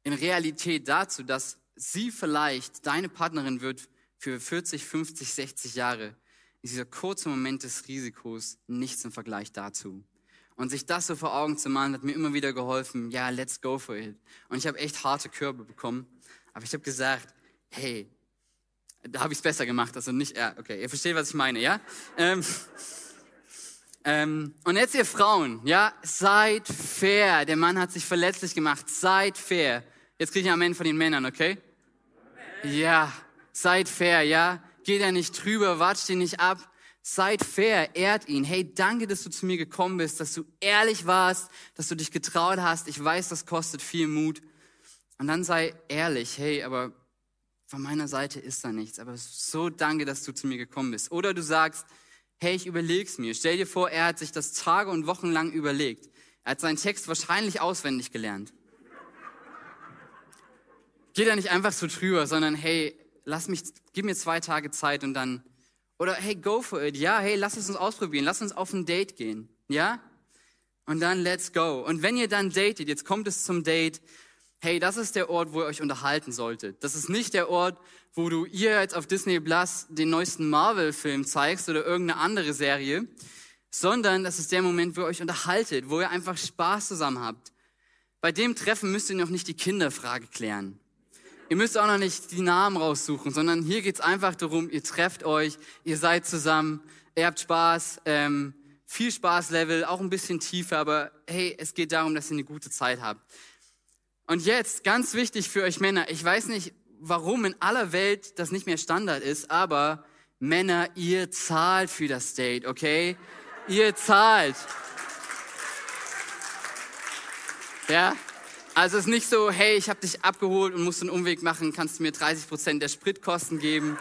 Speaker 1: in Realität dazu, dass sie vielleicht deine Partnerin wird für 40, 50, 60 Jahre, ist dieser kurze Moment des Risikos nichts im Vergleich dazu. Und sich das so vor Augen zu malen, hat mir immer wieder geholfen, ja, let's go for it. Und ich habe echt harte Körbe bekommen, aber ich habe gesagt, hey, da habe ich es besser gemacht, also nicht, ja, okay, ihr versteht, was ich meine, ja? Ähm, ähm, und jetzt ihr Frauen, ja, seid fair. Der Mann hat sich verletzlich gemacht, seid fair. Jetzt kriege ich am Ende von den Männern, okay? Ja, seid fair, ja? Geht er nicht drüber, watscht ihn nicht ab. Seid fair, ehrt ihn. Hey, danke, dass du zu mir gekommen bist, dass du ehrlich warst, dass du dich getraut hast. Ich weiß, das kostet viel Mut. Und dann sei ehrlich, hey, aber von meiner Seite ist da nichts, aber so danke, dass du zu mir gekommen bist. Oder du sagst, hey, ich überleg's mir. Stell dir vor, er hat sich das Tage und Wochen lang überlegt. Er hat seinen Text wahrscheinlich auswendig gelernt. Geh da nicht einfach so drüber, sondern hey, lass mich, gib mir zwei Tage Zeit und dann, oder hey, go for it. Ja, hey, lass es uns ausprobieren. Lass uns auf ein Date gehen. Ja? Und dann let's go. Und wenn ihr dann datet, jetzt kommt es zum Date, hey, das ist der Ort, wo ihr euch unterhalten solltet. Das ist nicht der Ort, wo du ihr jetzt auf Disney Plus den neuesten Marvel-Film zeigst oder irgendeine andere Serie, sondern das ist der Moment, wo ihr euch unterhaltet, wo ihr einfach Spaß zusammen habt. Bei dem Treffen müsst ihr noch nicht die Kinderfrage klären. Ihr müsst auch noch nicht die Namen raussuchen, sondern hier geht's einfach darum, ihr trefft euch, ihr seid zusammen, ihr habt Spaß, ähm, viel Spaßlevel, auch ein bisschen tiefer, aber hey, es geht darum, dass ihr eine gute Zeit habt. Und jetzt, ganz wichtig für euch Männer, ich weiß nicht, warum in aller Welt das nicht mehr Standard ist, aber Männer, ihr zahlt für das Date, okay? Ihr zahlt. Ja? Also es ist nicht so, hey, ich habe dich abgeholt und musst einen Umweg machen, kannst du mir 30 Prozent der Spritkosten geben.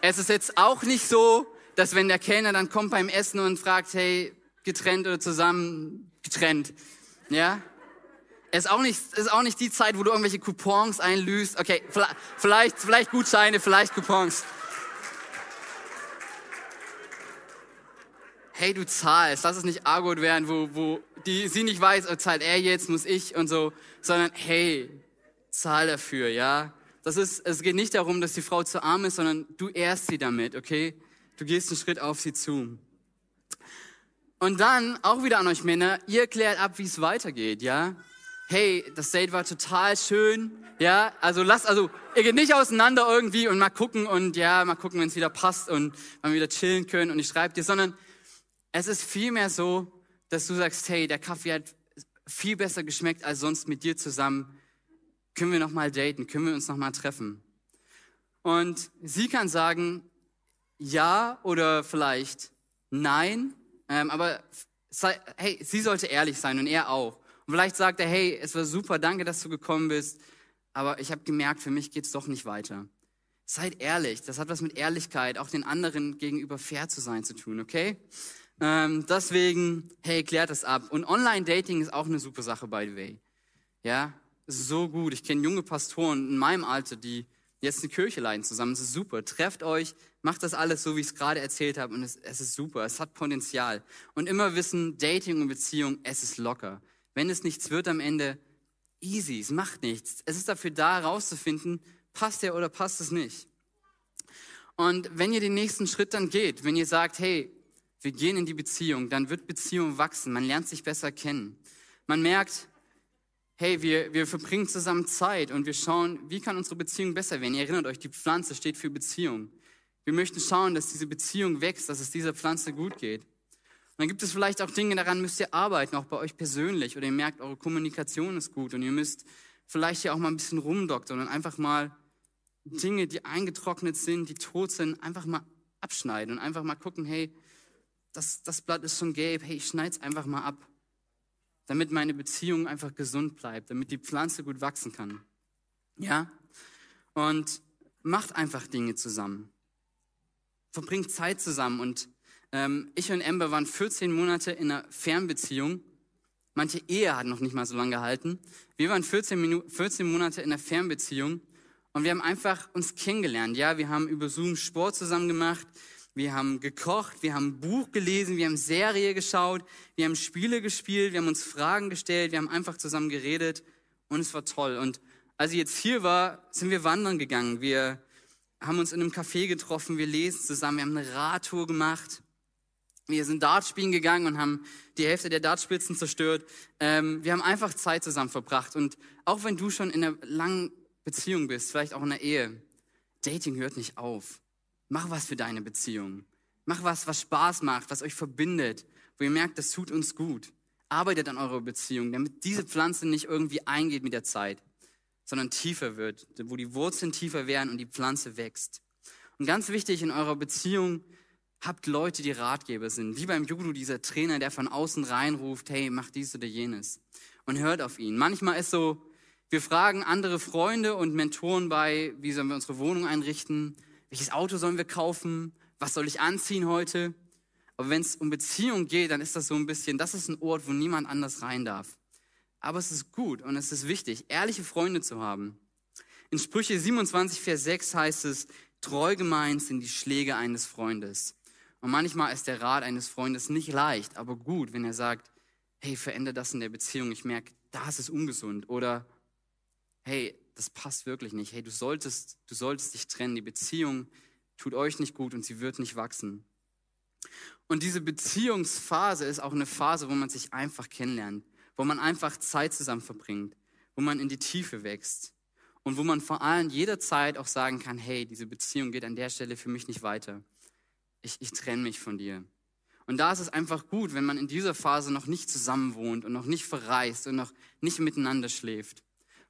Speaker 1: Es ist jetzt auch nicht so, dass wenn der Kellner dann kommt beim Essen und fragt, hey, getrennt oder zusammen, getrennt. Ja? Es ist auch nicht, ist auch nicht die Zeit, wo du irgendwelche Coupons einlöst. Okay, vielleicht, vielleicht Gutscheine, vielleicht Coupons. Hey, du zahlst. Lass es nicht Argot werden, wo, wo die, sie nicht weiß, oh, zahlt er jetzt, muss ich und so, sondern hey, zahl dafür, ja. Das ist, es geht nicht darum, dass die Frau zu arm ist, sondern du ehrst sie damit, okay? Du gehst einen Schritt auf sie zu. Und dann, auch wieder an euch Männer, ihr klärt ab, wie es weitergeht, ja? hey, das Date war total schön, ja, also lasst, also ihr geht nicht auseinander irgendwie und mal gucken und ja, mal gucken, wenn es wieder passt und wir wieder chillen können und ich schreibe dir, sondern es ist vielmehr so, dass du sagst, hey, der Kaffee hat viel besser geschmeckt als sonst mit dir zusammen. Können wir noch mal daten? Können wir uns noch mal treffen? Und sie kann sagen, ja oder vielleicht nein, ähm, aber sei, hey, sie sollte ehrlich sein und er auch. Und vielleicht sagt er, hey, es war super, danke, dass du gekommen bist, aber ich habe gemerkt, für mich geht's doch nicht weiter. Seid ehrlich, das hat was mit Ehrlichkeit, auch den anderen gegenüber fair zu sein zu tun, okay? Ähm, deswegen, hey, klärt das ab. Und Online-Dating ist auch eine super Sache, by the way. Ja, so gut. Ich kenne junge Pastoren in meinem Alter, die jetzt eine Kirche leiten zusammen. Es ist super. Trefft euch, macht das alles so, wie ich es gerade erzählt habe. Und es, es ist super. Es hat Potenzial. Und immer wissen, Dating und Beziehung, es ist locker. Wenn es nichts wird am Ende, easy, es macht nichts. Es ist dafür da, herauszufinden, passt er oder passt es nicht. Und wenn ihr den nächsten Schritt dann geht, wenn ihr sagt, hey, wir gehen in die Beziehung, dann wird Beziehung wachsen, man lernt sich besser kennen. Man merkt, hey, wir, wir verbringen zusammen Zeit und wir schauen, wie kann unsere Beziehung besser werden. Ihr erinnert euch, die Pflanze steht für Beziehung. Wir möchten schauen, dass diese Beziehung wächst, dass es dieser Pflanze gut geht dann gibt es vielleicht auch Dinge, daran müsst ihr arbeiten, auch bei euch persönlich. Oder ihr merkt, eure Kommunikation ist gut und ihr müsst vielleicht hier auch mal ein bisschen rumdoktern und einfach mal Dinge, die eingetrocknet sind, die tot sind, einfach mal abschneiden und einfach mal gucken, hey, das, das Blatt ist schon gelb, hey, ich schneide es einfach mal ab, damit meine Beziehung einfach gesund bleibt, damit die Pflanze gut wachsen kann. Ja? Und macht einfach Dinge zusammen. Verbringt Zeit zusammen. Und ähm, ich und Amber waren 14 Monate in einer Fernbeziehung. Manche Ehe hat noch nicht mal so lange gehalten. Wir waren 14, Minu 14 Monate in einer Fernbeziehung und wir haben einfach uns kennengelernt. Ja, wir haben über Zoom Sport zusammen gemacht. Wir haben gekocht, wir haben ein Buch gelesen, wir haben Serie geschaut, wir haben Spiele gespielt, wir haben uns Fragen gestellt, wir haben einfach zusammen geredet und es war toll. Und als ich jetzt hier war, sind wir wandern gegangen. Wir haben uns in einem Café getroffen, wir lesen zusammen, wir haben eine Radtour gemacht. Wir sind Dart spielen gegangen und haben die Hälfte der Dartspitzen zerstört. Ähm, wir haben einfach Zeit zusammen verbracht. Und auch wenn du schon in einer langen Beziehung bist, vielleicht auch in einer Ehe, Dating hört nicht auf. Mach was für deine Beziehung. Mach was, was Spaß macht, was euch verbindet, wo ihr merkt, das tut uns gut. Arbeitet an eurer Beziehung, damit diese Pflanze nicht irgendwie eingeht mit der Zeit sondern tiefer wird, wo die Wurzeln tiefer werden und die Pflanze wächst. Und ganz wichtig in eurer Beziehung, habt Leute, die Ratgeber sind. Wie beim Judo, dieser Trainer, der von außen reinruft, hey, mach dies oder jenes. Und hört auf ihn. Manchmal ist so, wir fragen andere Freunde und Mentoren bei, wie sollen wir unsere Wohnung einrichten? Welches Auto sollen wir kaufen? Was soll ich anziehen heute? Aber wenn es um Beziehung geht, dann ist das so ein bisschen, das ist ein Ort, wo niemand anders rein darf. Aber es ist gut und es ist wichtig, ehrliche Freunde zu haben. In Sprüche 27, Vers 6 heißt es, treu gemeint sind die Schläge eines Freundes. Und manchmal ist der Rat eines Freundes nicht leicht, aber gut, wenn er sagt, hey, verändere das in der Beziehung. Ich merke, da ist es ungesund. Oder, hey, das passt wirklich nicht. Hey, du solltest, du solltest dich trennen. Die Beziehung tut euch nicht gut und sie wird nicht wachsen. Und diese Beziehungsphase ist auch eine Phase, wo man sich einfach kennenlernt wo man einfach Zeit zusammen verbringt, wo man in die Tiefe wächst und wo man vor allem jederzeit auch sagen kann, hey, diese Beziehung geht an der Stelle für mich nicht weiter. Ich, ich trenne mich von dir. Und da ist es einfach gut, wenn man in dieser Phase noch nicht zusammen wohnt und noch nicht verreist und noch nicht miteinander schläft.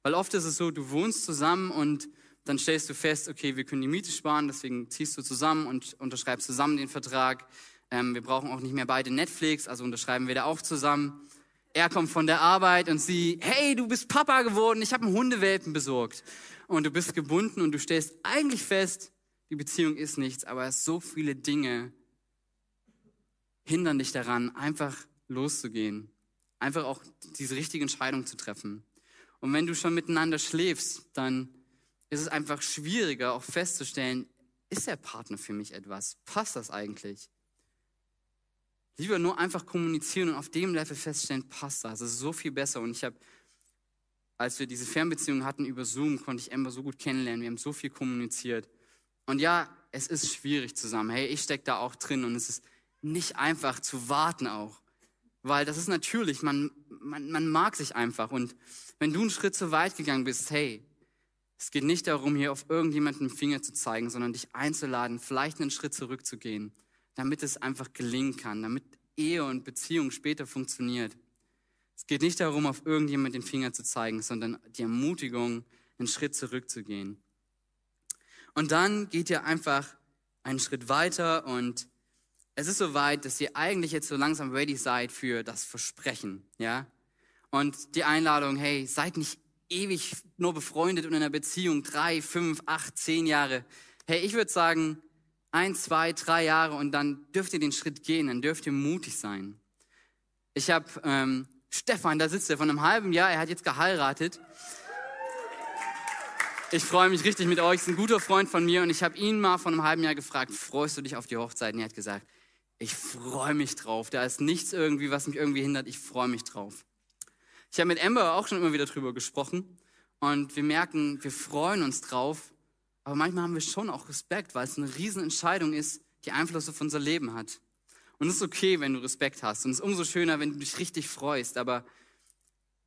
Speaker 1: Weil oft ist es so, du wohnst zusammen und dann stellst du fest, okay, wir können die Miete sparen, deswegen ziehst du zusammen und unterschreibst zusammen den Vertrag. Ähm, wir brauchen auch nicht mehr beide Netflix, also unterschreiben wir da auch zusammen. Er kommt von der Arbeit und sie, hey, du bist Papa geworden, ich habe einen Hundewelpen besorgt. Und du bist gebunden und du stellst eigentlich fest, die Beziehung ist nichts, aber es so viele Dinge hindern dich daran, einfach loszugehen. Einfach auch diese richtige Entscheidung zu treffen. Und wenn du schon miteinander schläfst, dann ist es einfach schwieriger, auch festzustellen, ist der Partner für mich etwas? Passt das eigentlich? Lieber nur einfach kommunizieren und auf dem Level feststellen, passt das. Das ist so viel besser. Und ich habe, als wir diese Fernbeziehung hatten über Zoom, konnte ich Amber so gut kennenlernen. Wir haben so viel kommuniziert. Und ja, es ist schwierig zusammen. Hey, ich stecke da auch drin und es ist nicht einfach zu warten auch. Weil das ist natürlich, man, man, man mag sich einfach. Und wenn du einen Schritt zu weit gegangen bist, hey, es geht nicht darum, hier auf irgendjemanden den Finger zu zeigen, sondern dich einzuladen, vielleicht einen Schritt zurückzugehen damit es einfach gelingen kann, damit Ehe und Beziehung später funktioniert. Es geht nicht darum, auf irgendjemand den Finger zu zeigen, sondern die Ermutigung, einen Schritt zurückzugehen. Und dann geht ihr einfach einen Schritt weiter und es ist soweit, dass ihr eigentlich jetzt so langsam ready seid für das Versprechen, ja? Und die Einladung, hey, seid nicht ewig nur befreundet und in einer Beziehung, drei, fünf, acht, zehn Jahre. Hey, ich würde sagen, ein, zwei, drei Jahre und dann dürft ihr den Schritt gehen, dann dürft ihr mutig sein. Ich habe ähm, Stefan, da sitzt er von einem halben Jahr, er hat jetzt geheiratet. Ich freue mich richtig mit euch, ist ein guter Freund von mir und ich habe ihn mal von einem halben Jahr gefragt, freust du dich auf die Hochzeit? Und er hat gesagt, ich freue mich drauf. Da ist nichts irgendwie, was mich irgendwie hindert. Ich freue mich drauf. Ich habe mit Amber auch schon immer wieder drüber gesprochen und wir merken, wir freuen uns drauf, aber manchmal haben wir schon auch Respekt, weil es eine Riesenentscheidung ist, die Einfluss auf unser Leben hat. Und es ist okay, wenn du Respekt hast. Und es ist umso schöner, wenn du dich richtig freust. Aber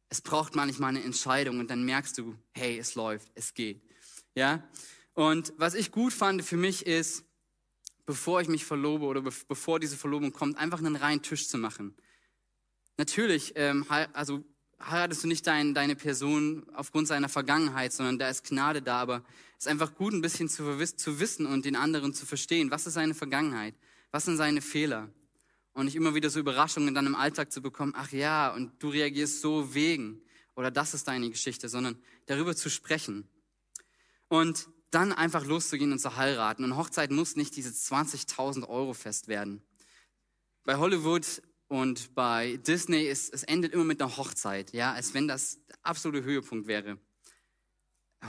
Speaker 1: es braucht manchmal eine Entscheidung und dann merkst du, hey, es läuft, es geht. Ja? Und was ich gut fand für mich ist, bevor ich mich verlobe oder bevor diese Verlobung kommt, einfach einen reinen Tisch zu machen. Natürlich, ähm, also heiratest du nicht dein, deine Person aufgrund seiner Vergangenheit, sondern da ist Gnade da. Aber es ist einfach gut, ein bisschen zu, zu wissen und den anderen zu verstehen. Was ist seine Vergangenheit? Was sind seine Fehler? Und nicht immer wieder so Überraschungen dann im Alltag zu bekommen, ach ja, und du reagierst so wegen. Oder das ist deine Geschichte, sondern darüber zu sprechen. Und dann einfach loszugehen und zu heiraten. Und Hochzeit muss nicht dieses 20.000 Euro fest werden. Bei Hollywood und bei Disney ist es endet immer mit einer Hochzeit, ja, als wenn das der absolute Höhepunkt wäre.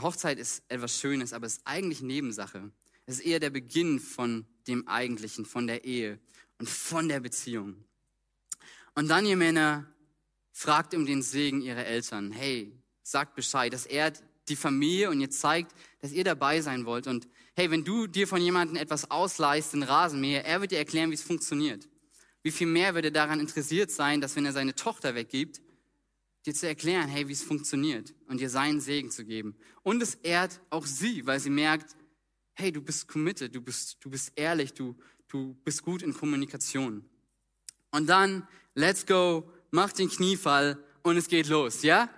Speaker 1: Hochzeit ist etwas Schönes, aber es ist eigentlich Nebensache. Es ist eher der Beginn von dem Eigentlichen, von der Ehe und von der Beziehung. Und dann, ihr Männer, fragt um den Segen ihrer Eltern. Hey, sagt Bescheid, dass er die Familie und ihr zeigt, dass ihr dabei sein wollt. Und hey, wenn du dir von jemandem etwas ausleihst, den Rasenmäher, er wird dir erklären, wie es funktioniert. Wie viel mehr wird er daran interessiert sein, dass wenn er seine Tochter weggibt, dir zu erklären, hey, wie es funktioniert und dir seinen Segen zu geben. Und es ehrt auch sie, weil sie merkt, hey, du bist committed, du bist, du bist ehrlich, du, du bist gut in Kommunikation. Und dann, let's go, mach den Kniefall und es geht los, ja?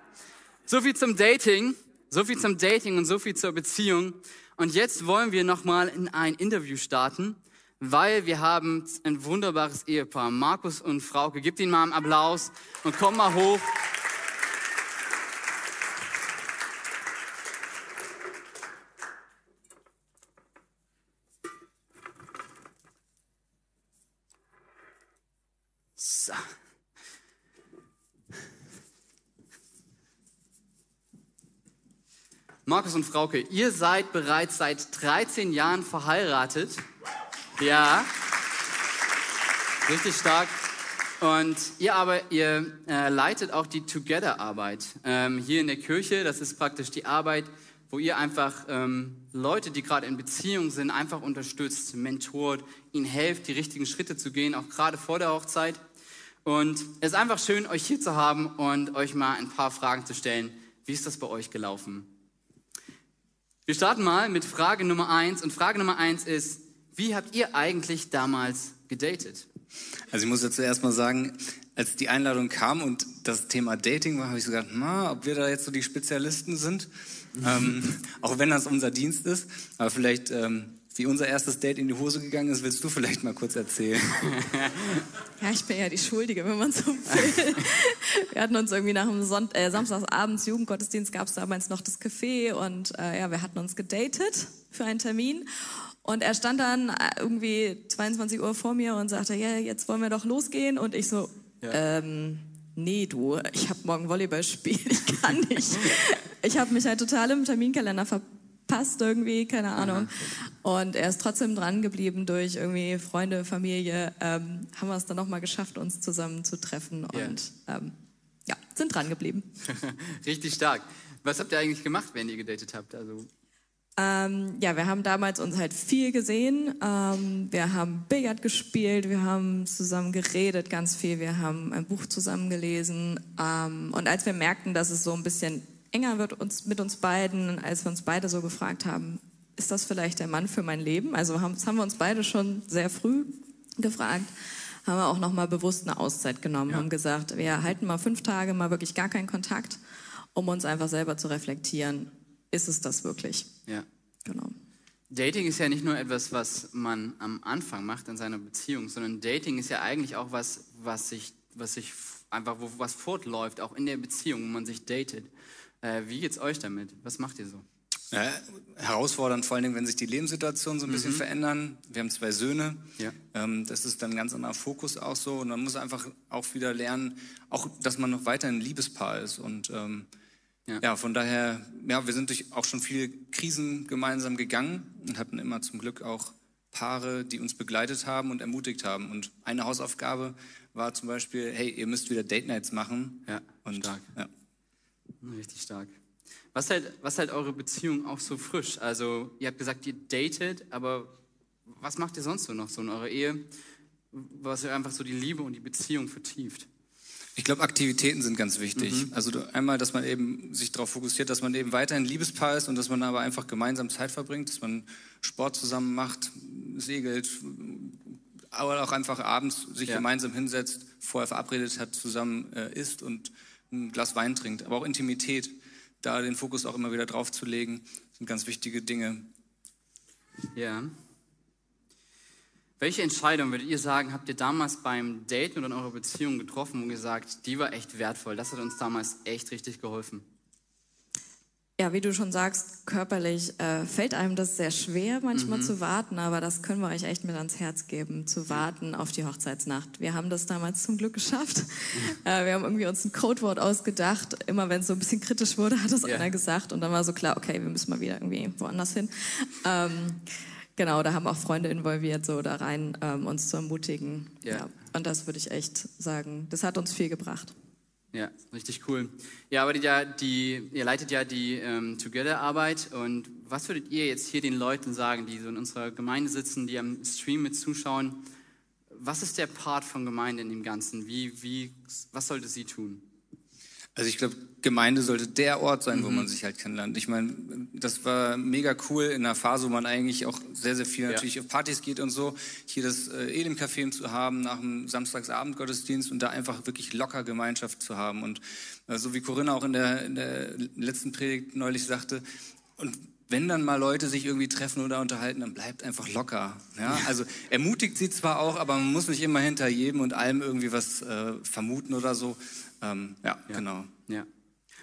Speaker 1: So viel zum Dating. So viel zum Dating und so viel zur Beziehung. Und jetzt wollen wir nochmal in ein Interview starten, weil wir haben ein wunderbares Ehepaar, Markus und Frauke. Gebt ihnen mal einen Applaus und komm mal hoch. Markus und Frauke, ihr seid bereits seit 13 Jahren verheiratet. Ja, richtig stark. Und ihr aber, ihr äh, leitet auch die Together-Arbeit ähm, hier in der Kirche. Das ist praktisch die Arbeit, wo ihr einfach ähm, Leute, die gerade in Beziehung sind, einfach unterstützt, mentort, ihnen helft, die richtigen Schritte zu gehen, auch gerade vor der Hochzeit. Und es ist einfach schön, euch hier zu haben und euch mal ein paar Fragen zu stellen. Wie ist das bei euch gelaufen? Wir starten mal mit Frage Nummer eins. Und Frage Nummer eins ist, wie habt ihr eigentlich damals gedatet?
Speaker 2: Also ich muss ja zuerst mal sagen, als die Einladung kam und das Thema Dating war, habe ich so gedacht, na, ob wir da jetzt so die Spezialisten sind. ähm, auch wenn das unser Dienst ist. Aber vielleicht ähm, wie unser erstes Date in die Hose gegangen ist, willst du vielleicht mal kurz erzählen?
Speaker 3: ja, ich bin ja die Schuldige, wenn man so will. Wir hatten uns irgendwie nach dem Sonnt äh, Samstagsabends Jugendgottesdienst gab es damals noch das Café und äh, ja, wir hatten uns gedatet für einen Termin. Und er stand dann äh, irgendwie 22 Uhr vor mir und sagte, ja, jetzt wollen wir doch losgehen. Und ich so, ja. ähm, nee, du, ich habe morgen Volleyballspiel, ich kann nicht. Ich habe mich halt total im Terminkalender verpasst passt irgendwie, keine Ahnung. Und er ist trotzdem dran geblieben durch irgendwie Freunde, Familie. Ähm, haben wir es dann nochmal geschafft, uns zusammen zu treffen und yeah. ähm, ja, sind dran geblieben.
Speaker 1: Richtig stark. Was habt ihr eigentlich gemacht, wenn ihr gedatet habt? Also
Speaker 3: ähm, ja, wir haben damals uns halt viel gesehen. Ähm, wir haben Billard gespielt, wir haben zusammen geredet, ganz viel. Wir haben ein Buch zusammen gelesen. Ähm, und als wir merkten, dass es so ein bisschen enger wird uns, mit uns beiden, als wir uns beide so gefragt haben, ist das vielleicht der Mann für mein Leben? Also haben, das haben wir uns beide schon sehr früh gefragt, haben wir auch nochmal bewusst eine Auszeit genommen, ja. haben gesagt, wir halten mal fünf Tage mal wirklich gar keinen Kontakt, um uns einfach selber zu reflektieren, ist es das wirklich?
Speaker 1: Ja. Genau. Dating ist ja nicht nur etwas, was man am Anfang macht in seiner Beziehung, sondern Dating ist ja eigentlich auch was, was sich, was sich einfach, wo was fortläuft, auch in der Beziehung, wo man sich datet. Äh, wie geht's euch damit? Was macht ihr so?
Speaker 2: Ja, herausfordernd, vor allen Dingen, wenn sich die Lebenssituationen so ein bisschen mhm. verändern. Wir haben zwei Söhne. Ja. Ähm, das ist dann ein ganz anderer Fokus auch so. Und man muss einfach auch wieder lernen, auch, dass man noch weiter ein Liebespaar ist. Und ähm, ja. ja. von daher, ja, wir sind durch auch schon viele Krisen gemeinsam gegangen und hatten immer zum Glück auch Paare, die uns begleitet haben und ermutigt haben. Und eine Hausaufgabe war zum Beispiel, hey, ihr müsst wieder Date Nights machen.
Speaker 1: Ja, und stark. Ja. Richtig stark. Was hält, was hält eure Beziehung auch so frisch? Also, ihr habt gesagt, ihr datet, aber was macht ihr sonst so noch so in eurer Ehe, was ihr einfach so die Liebe und die Beziehung vertieft?
Speaker 2: Ich glaube, Aktivitäten sind ganz wichtig. Mhm. Also einmal, dass man eben sich darauf fokussiert, dass man eben weiterhin Liebespaar ist und dass man aber einfach gemeinsam Zeit verbringt, dass man Sport zusammen macht, segelt, aber auch einfach abends sich ja. gemeinsam hinsetzt, vorher verabredet hat, zusammen äh, isst und ein Glas Wein trinkt. Aber auch Intimität, da den Fokus auch immer wieder drauf zu legen, sind ganz wichtige Dinge.
Speaker 1: Ja. Welche Entscheidung würdet ihr sagen, habt ihr damals beim Daten oder in eurer Beziehung getroffen und gesagt, die war echt wertvoll, das hat uns damals echt richtig geholfen?
Speaker 3: Ja, wie du schon sagst, körperlich äh, fällt einem das sehr schwer, manchmal mhm. zu warten, aber das können wir euch echt mit ans Herz geben, zu warten auf die Hochzeitsnacht. Wir haben das damals zum Glück geschafft. äh, wir haben irgendwie uns ein Codewort ausgedacht. Immer wenn es so ein bisschen kritisch wurde, hat es ja. einer gesagt und dann war so klar, okay, wir müssen mal wieder irgendwie woanders hin. Ähm, genau, da haben auch Freunde involviert, so da rein, ähm, uns zu ermutigen. Ja. ja. Und das würde ich echt sagen, das hat uns viel gebracht.
Speaker 1: Ja, richtig cool. Ihr arbeitet ja die, ihr leitet ja die ähm, Together-Arbeit und was würdet ihr jetzt hier den Leuten sagen, die so in unserer Gemeinde sitzen, die am Stream mit zuschauen? Was ist der Part von Gemeinde in dem Ganzen? Wie, wie, was sollte sie tun?
Speaker 2: Also ich glaube, Gemeinde sollte der Ort sein, wo mhm. man sich halt kennenlernt. Ich meine, das war mega cool in einer Phase, wo man eigentlich auch sehr, sehr viel natürlich ja. auf Partys geht und so. Hier das äh, Elim-Café zu haben nach dem Samstagsabend-Gottesdienst und da einfach wirklich locker Gemeinschaft zu haben. Und äh, so wie Corinna auch in der, in der letzten Predigt neulich sagte, und wenn dann mal Leute sich irgendwie treffen oder unterhalten, dann bleibt einfach locker. Ja? Also ermutigt sie zwar auch, aber man muss nicht immer hinter jedem und allem irgendwie was äh, vermuten oder so. Ähm, ja, ja, genau.
Speaker 1: Ja.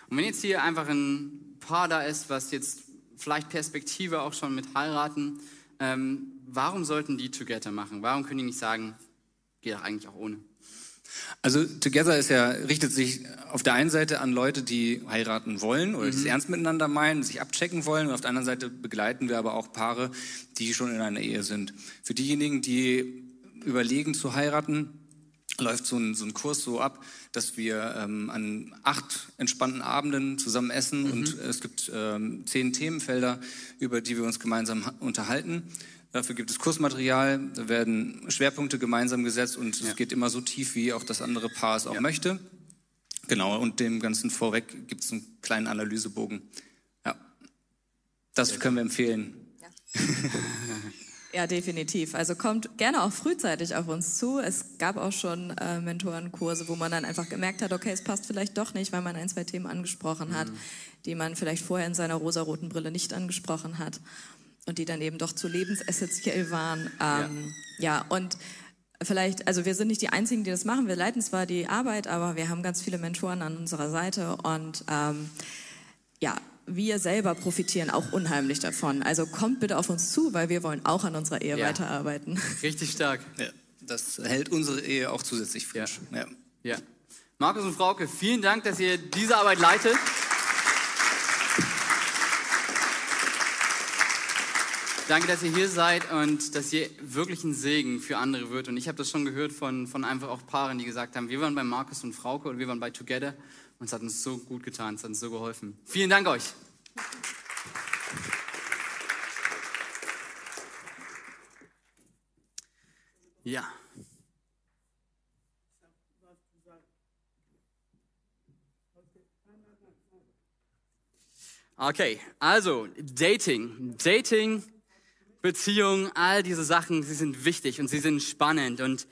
Speaker 1: Und wenn jetzt hier einfach ein Paar da ist, was jetzt vielleicht Perspektive auch schon mit heiraten, ähm, warum sollten die Together machen? Warum können die nicht sagen, geht doch eigentlich auch ohne?
Speaker 2: Also Together ist ja, richtet sich auf der einen Seite an Leute, die heiraten wollen oder mhm. es ernst miteinander meinen, sich abchecken wollen. Und auf der anderen Seite begleiten wir aber auch Paare, die schon in einer Ehe sind. Für diejenigen, die überlegen zu heiraten, läuft so ein, so ein Kurs so ab, dass wir ähm, an acht entspannten Abenden zusammen essen mhm. und es gibt ähm, zehn Themenfelder, über die wir uns gemeinsam unterhalten. Dafür gibt es Kursmaterial, da werden Schwerpunkte gemeinsam gesetzt und ja. es geht immer so tief, wie auch das andere Paar es auch ja. möchte. Genau, und dem Ganzen vorweg gibt es einen kleinen Analysebogen. Ja, das können wir empfehlen. Ja.
Speaker 3: Ja, definitiv. Also kommt gerne auch frühzeitig auf uns zu. Es gab auch schon äh, Mentorenkurse, wo man dann einfach gemerkt hat, okay, es passt vielleicht doch nicht, weil man ein, zwei Themen angesprochen hat, mhm. die man vielleicht vorher in seiner rosaroten Brille nicht angesprochen hat und die dann eben doch zu lebensessentiell waren. Ähm, ja. ja, und vielleicht, also wir sind nicht die Einzigen, die das machen. Wir leiten zwar die Arbeit, aber wir haben ganz viele Mentoren an unserer Seite und ähm, ja, wir selber profitieren auch unheimlich davon. Also kommt bitte auf uns zu, weil wir wollen auch an unserer Ehe ja. weiterarbeiten.
Speaker 1: Richtig stark.
Speaker 2: Ja, das hält unsere Ehe auch zusätzlich frisch.
Speaker 1: Ja. ja. ja. Markus und Frauke, vielen Dank, dass ihr diese Arbeit leitet. Danke, dass ihr hier seid und dass ihr wirklich ein Segen für andere wird. Und ich habe das schon gehört von, von einfach auch Paaren, die gesagt haben, wir waren bei Markus und Frauke und wir waren bei Together. Und es hat uns so gut getan, es hat uns so geholfen. Vielen Dank euch. Ja. Okay, also Dating. Dating, Beziehung, all diese Sachen, sie sind wichtig und sie sind spannend. Und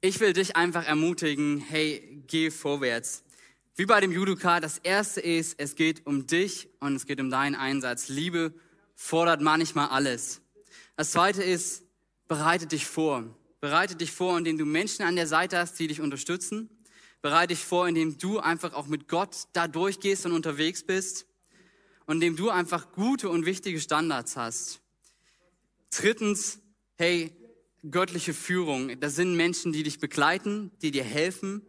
Speaker 1: ich will dich einfach ermutigen, hey, geh vorwärts. Wie bei dem Judoka, das erste ist, es geht um dich und es geht um deinen Einsatz. Liebe fordert manchmal alles. Das zweite ist, bereite dich vor. Bereite dich vor, indem du Menschen an der Seite hast, die dich unterstützen. Bereite dich vor, indem du einfach auch mit Gott da durchgehst und unterwegs bist. Und indem du einfach gute und wichtige Standards hast. Drittens, hey, göttliche Führung. Das sind Menschen, die dich begleiten, die dir helfen,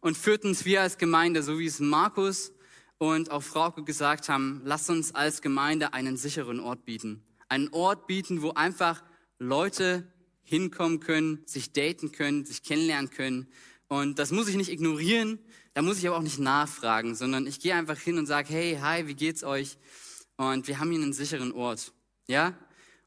Speaker 1: und viertens, wir als Gemeinde, so wie es Markus und auch Frauke gesagt haben, lasst uns als Gemeinde einen sicheren Ort bieten. Einen Ort bieten, wo einfach Leute hinkommen können, sich daten können, sich kennenlernen können. Und das muss ich nicht ignorieren, da muss ich aber auch nicht nachfragen, sondern ich gehe einfach hin und sage, hey, hi, wie geht's euch? Und wir haben hier einen sicheren Ort. Ja?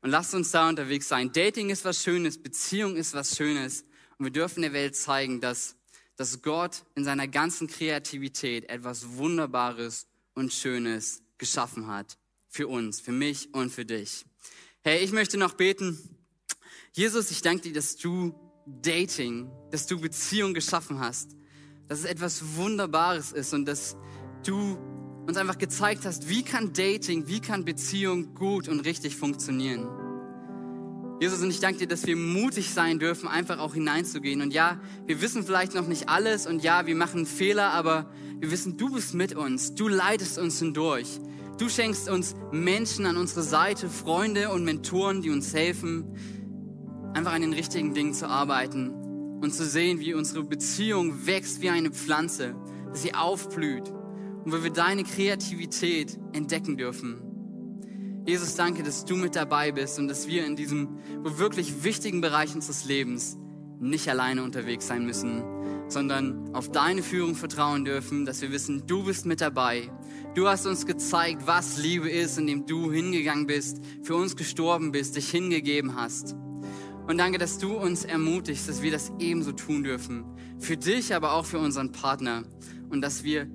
Speaker 1: Und lasst uns da unterwegs sein. Dating ist was Schönes, Beziehung ist was Schönes. Und wir dürfen der Welt zeigen, dass dass Gott in seiner ganzen Kreativität etwas Wunderbares und Schönes geschaffen hat. Für uns, für mich und für dich. Hey, ich möchte noch beten. Jesus, ich danke dir, dass du Dating, dass du Beziehung geschaffen hast. dass es etwas Wunderbares ist und dass du uns einfach gezeigt hast, wie kann Dating, wie kann Beziehung gut und richtig funktionieren. Jesus, und ich danke dir, dass wir mutig sein dürfen, einfach auch hineinzugehen. Und ja, wir wissen vielleicht noch nicht alles und ja, wir machen Fehler, aber wir wissen, du bist mit uns. Du leitest uns hindurch. Du schenkst uns Menschen an unsere Seite, Freunde und Mentoren, die uns helfen, einfach an den richtigen Dingen zu arbeiten und zu sehen, wie unsere Beziehung wächst wie eine Pflanze, dass sie aufblüht und wo wir deine Kreativität entdecken dürfen. Jesus, danke, dass du mit dabei bist und dass wir in diesem wirklich wichtigen Bereich unseres Lebens nicht alleine unterwegs sein müssen, sondern auf deine Führung vertrauen dürfen, dass wir wissen, du bist mit dabei. Du hast uns gezeigt, was Liebe ist, indem du hingegangen bist, für uns gestorben bist, dich hingegeben hast. Und danke, dass du uns ermutigst, dass wir das ebenso tun dürfen. Für dich, aber auch für unseren Partner. Und dass wir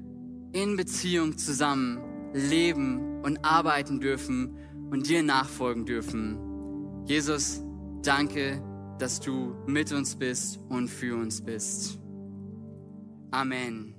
Speaker 1: in Beziehung zusammen leben und arbeiten dürfen und dir nachfolgen dürfen. Jesus, danke, dass du mit uns bist und für uns bist. Amen.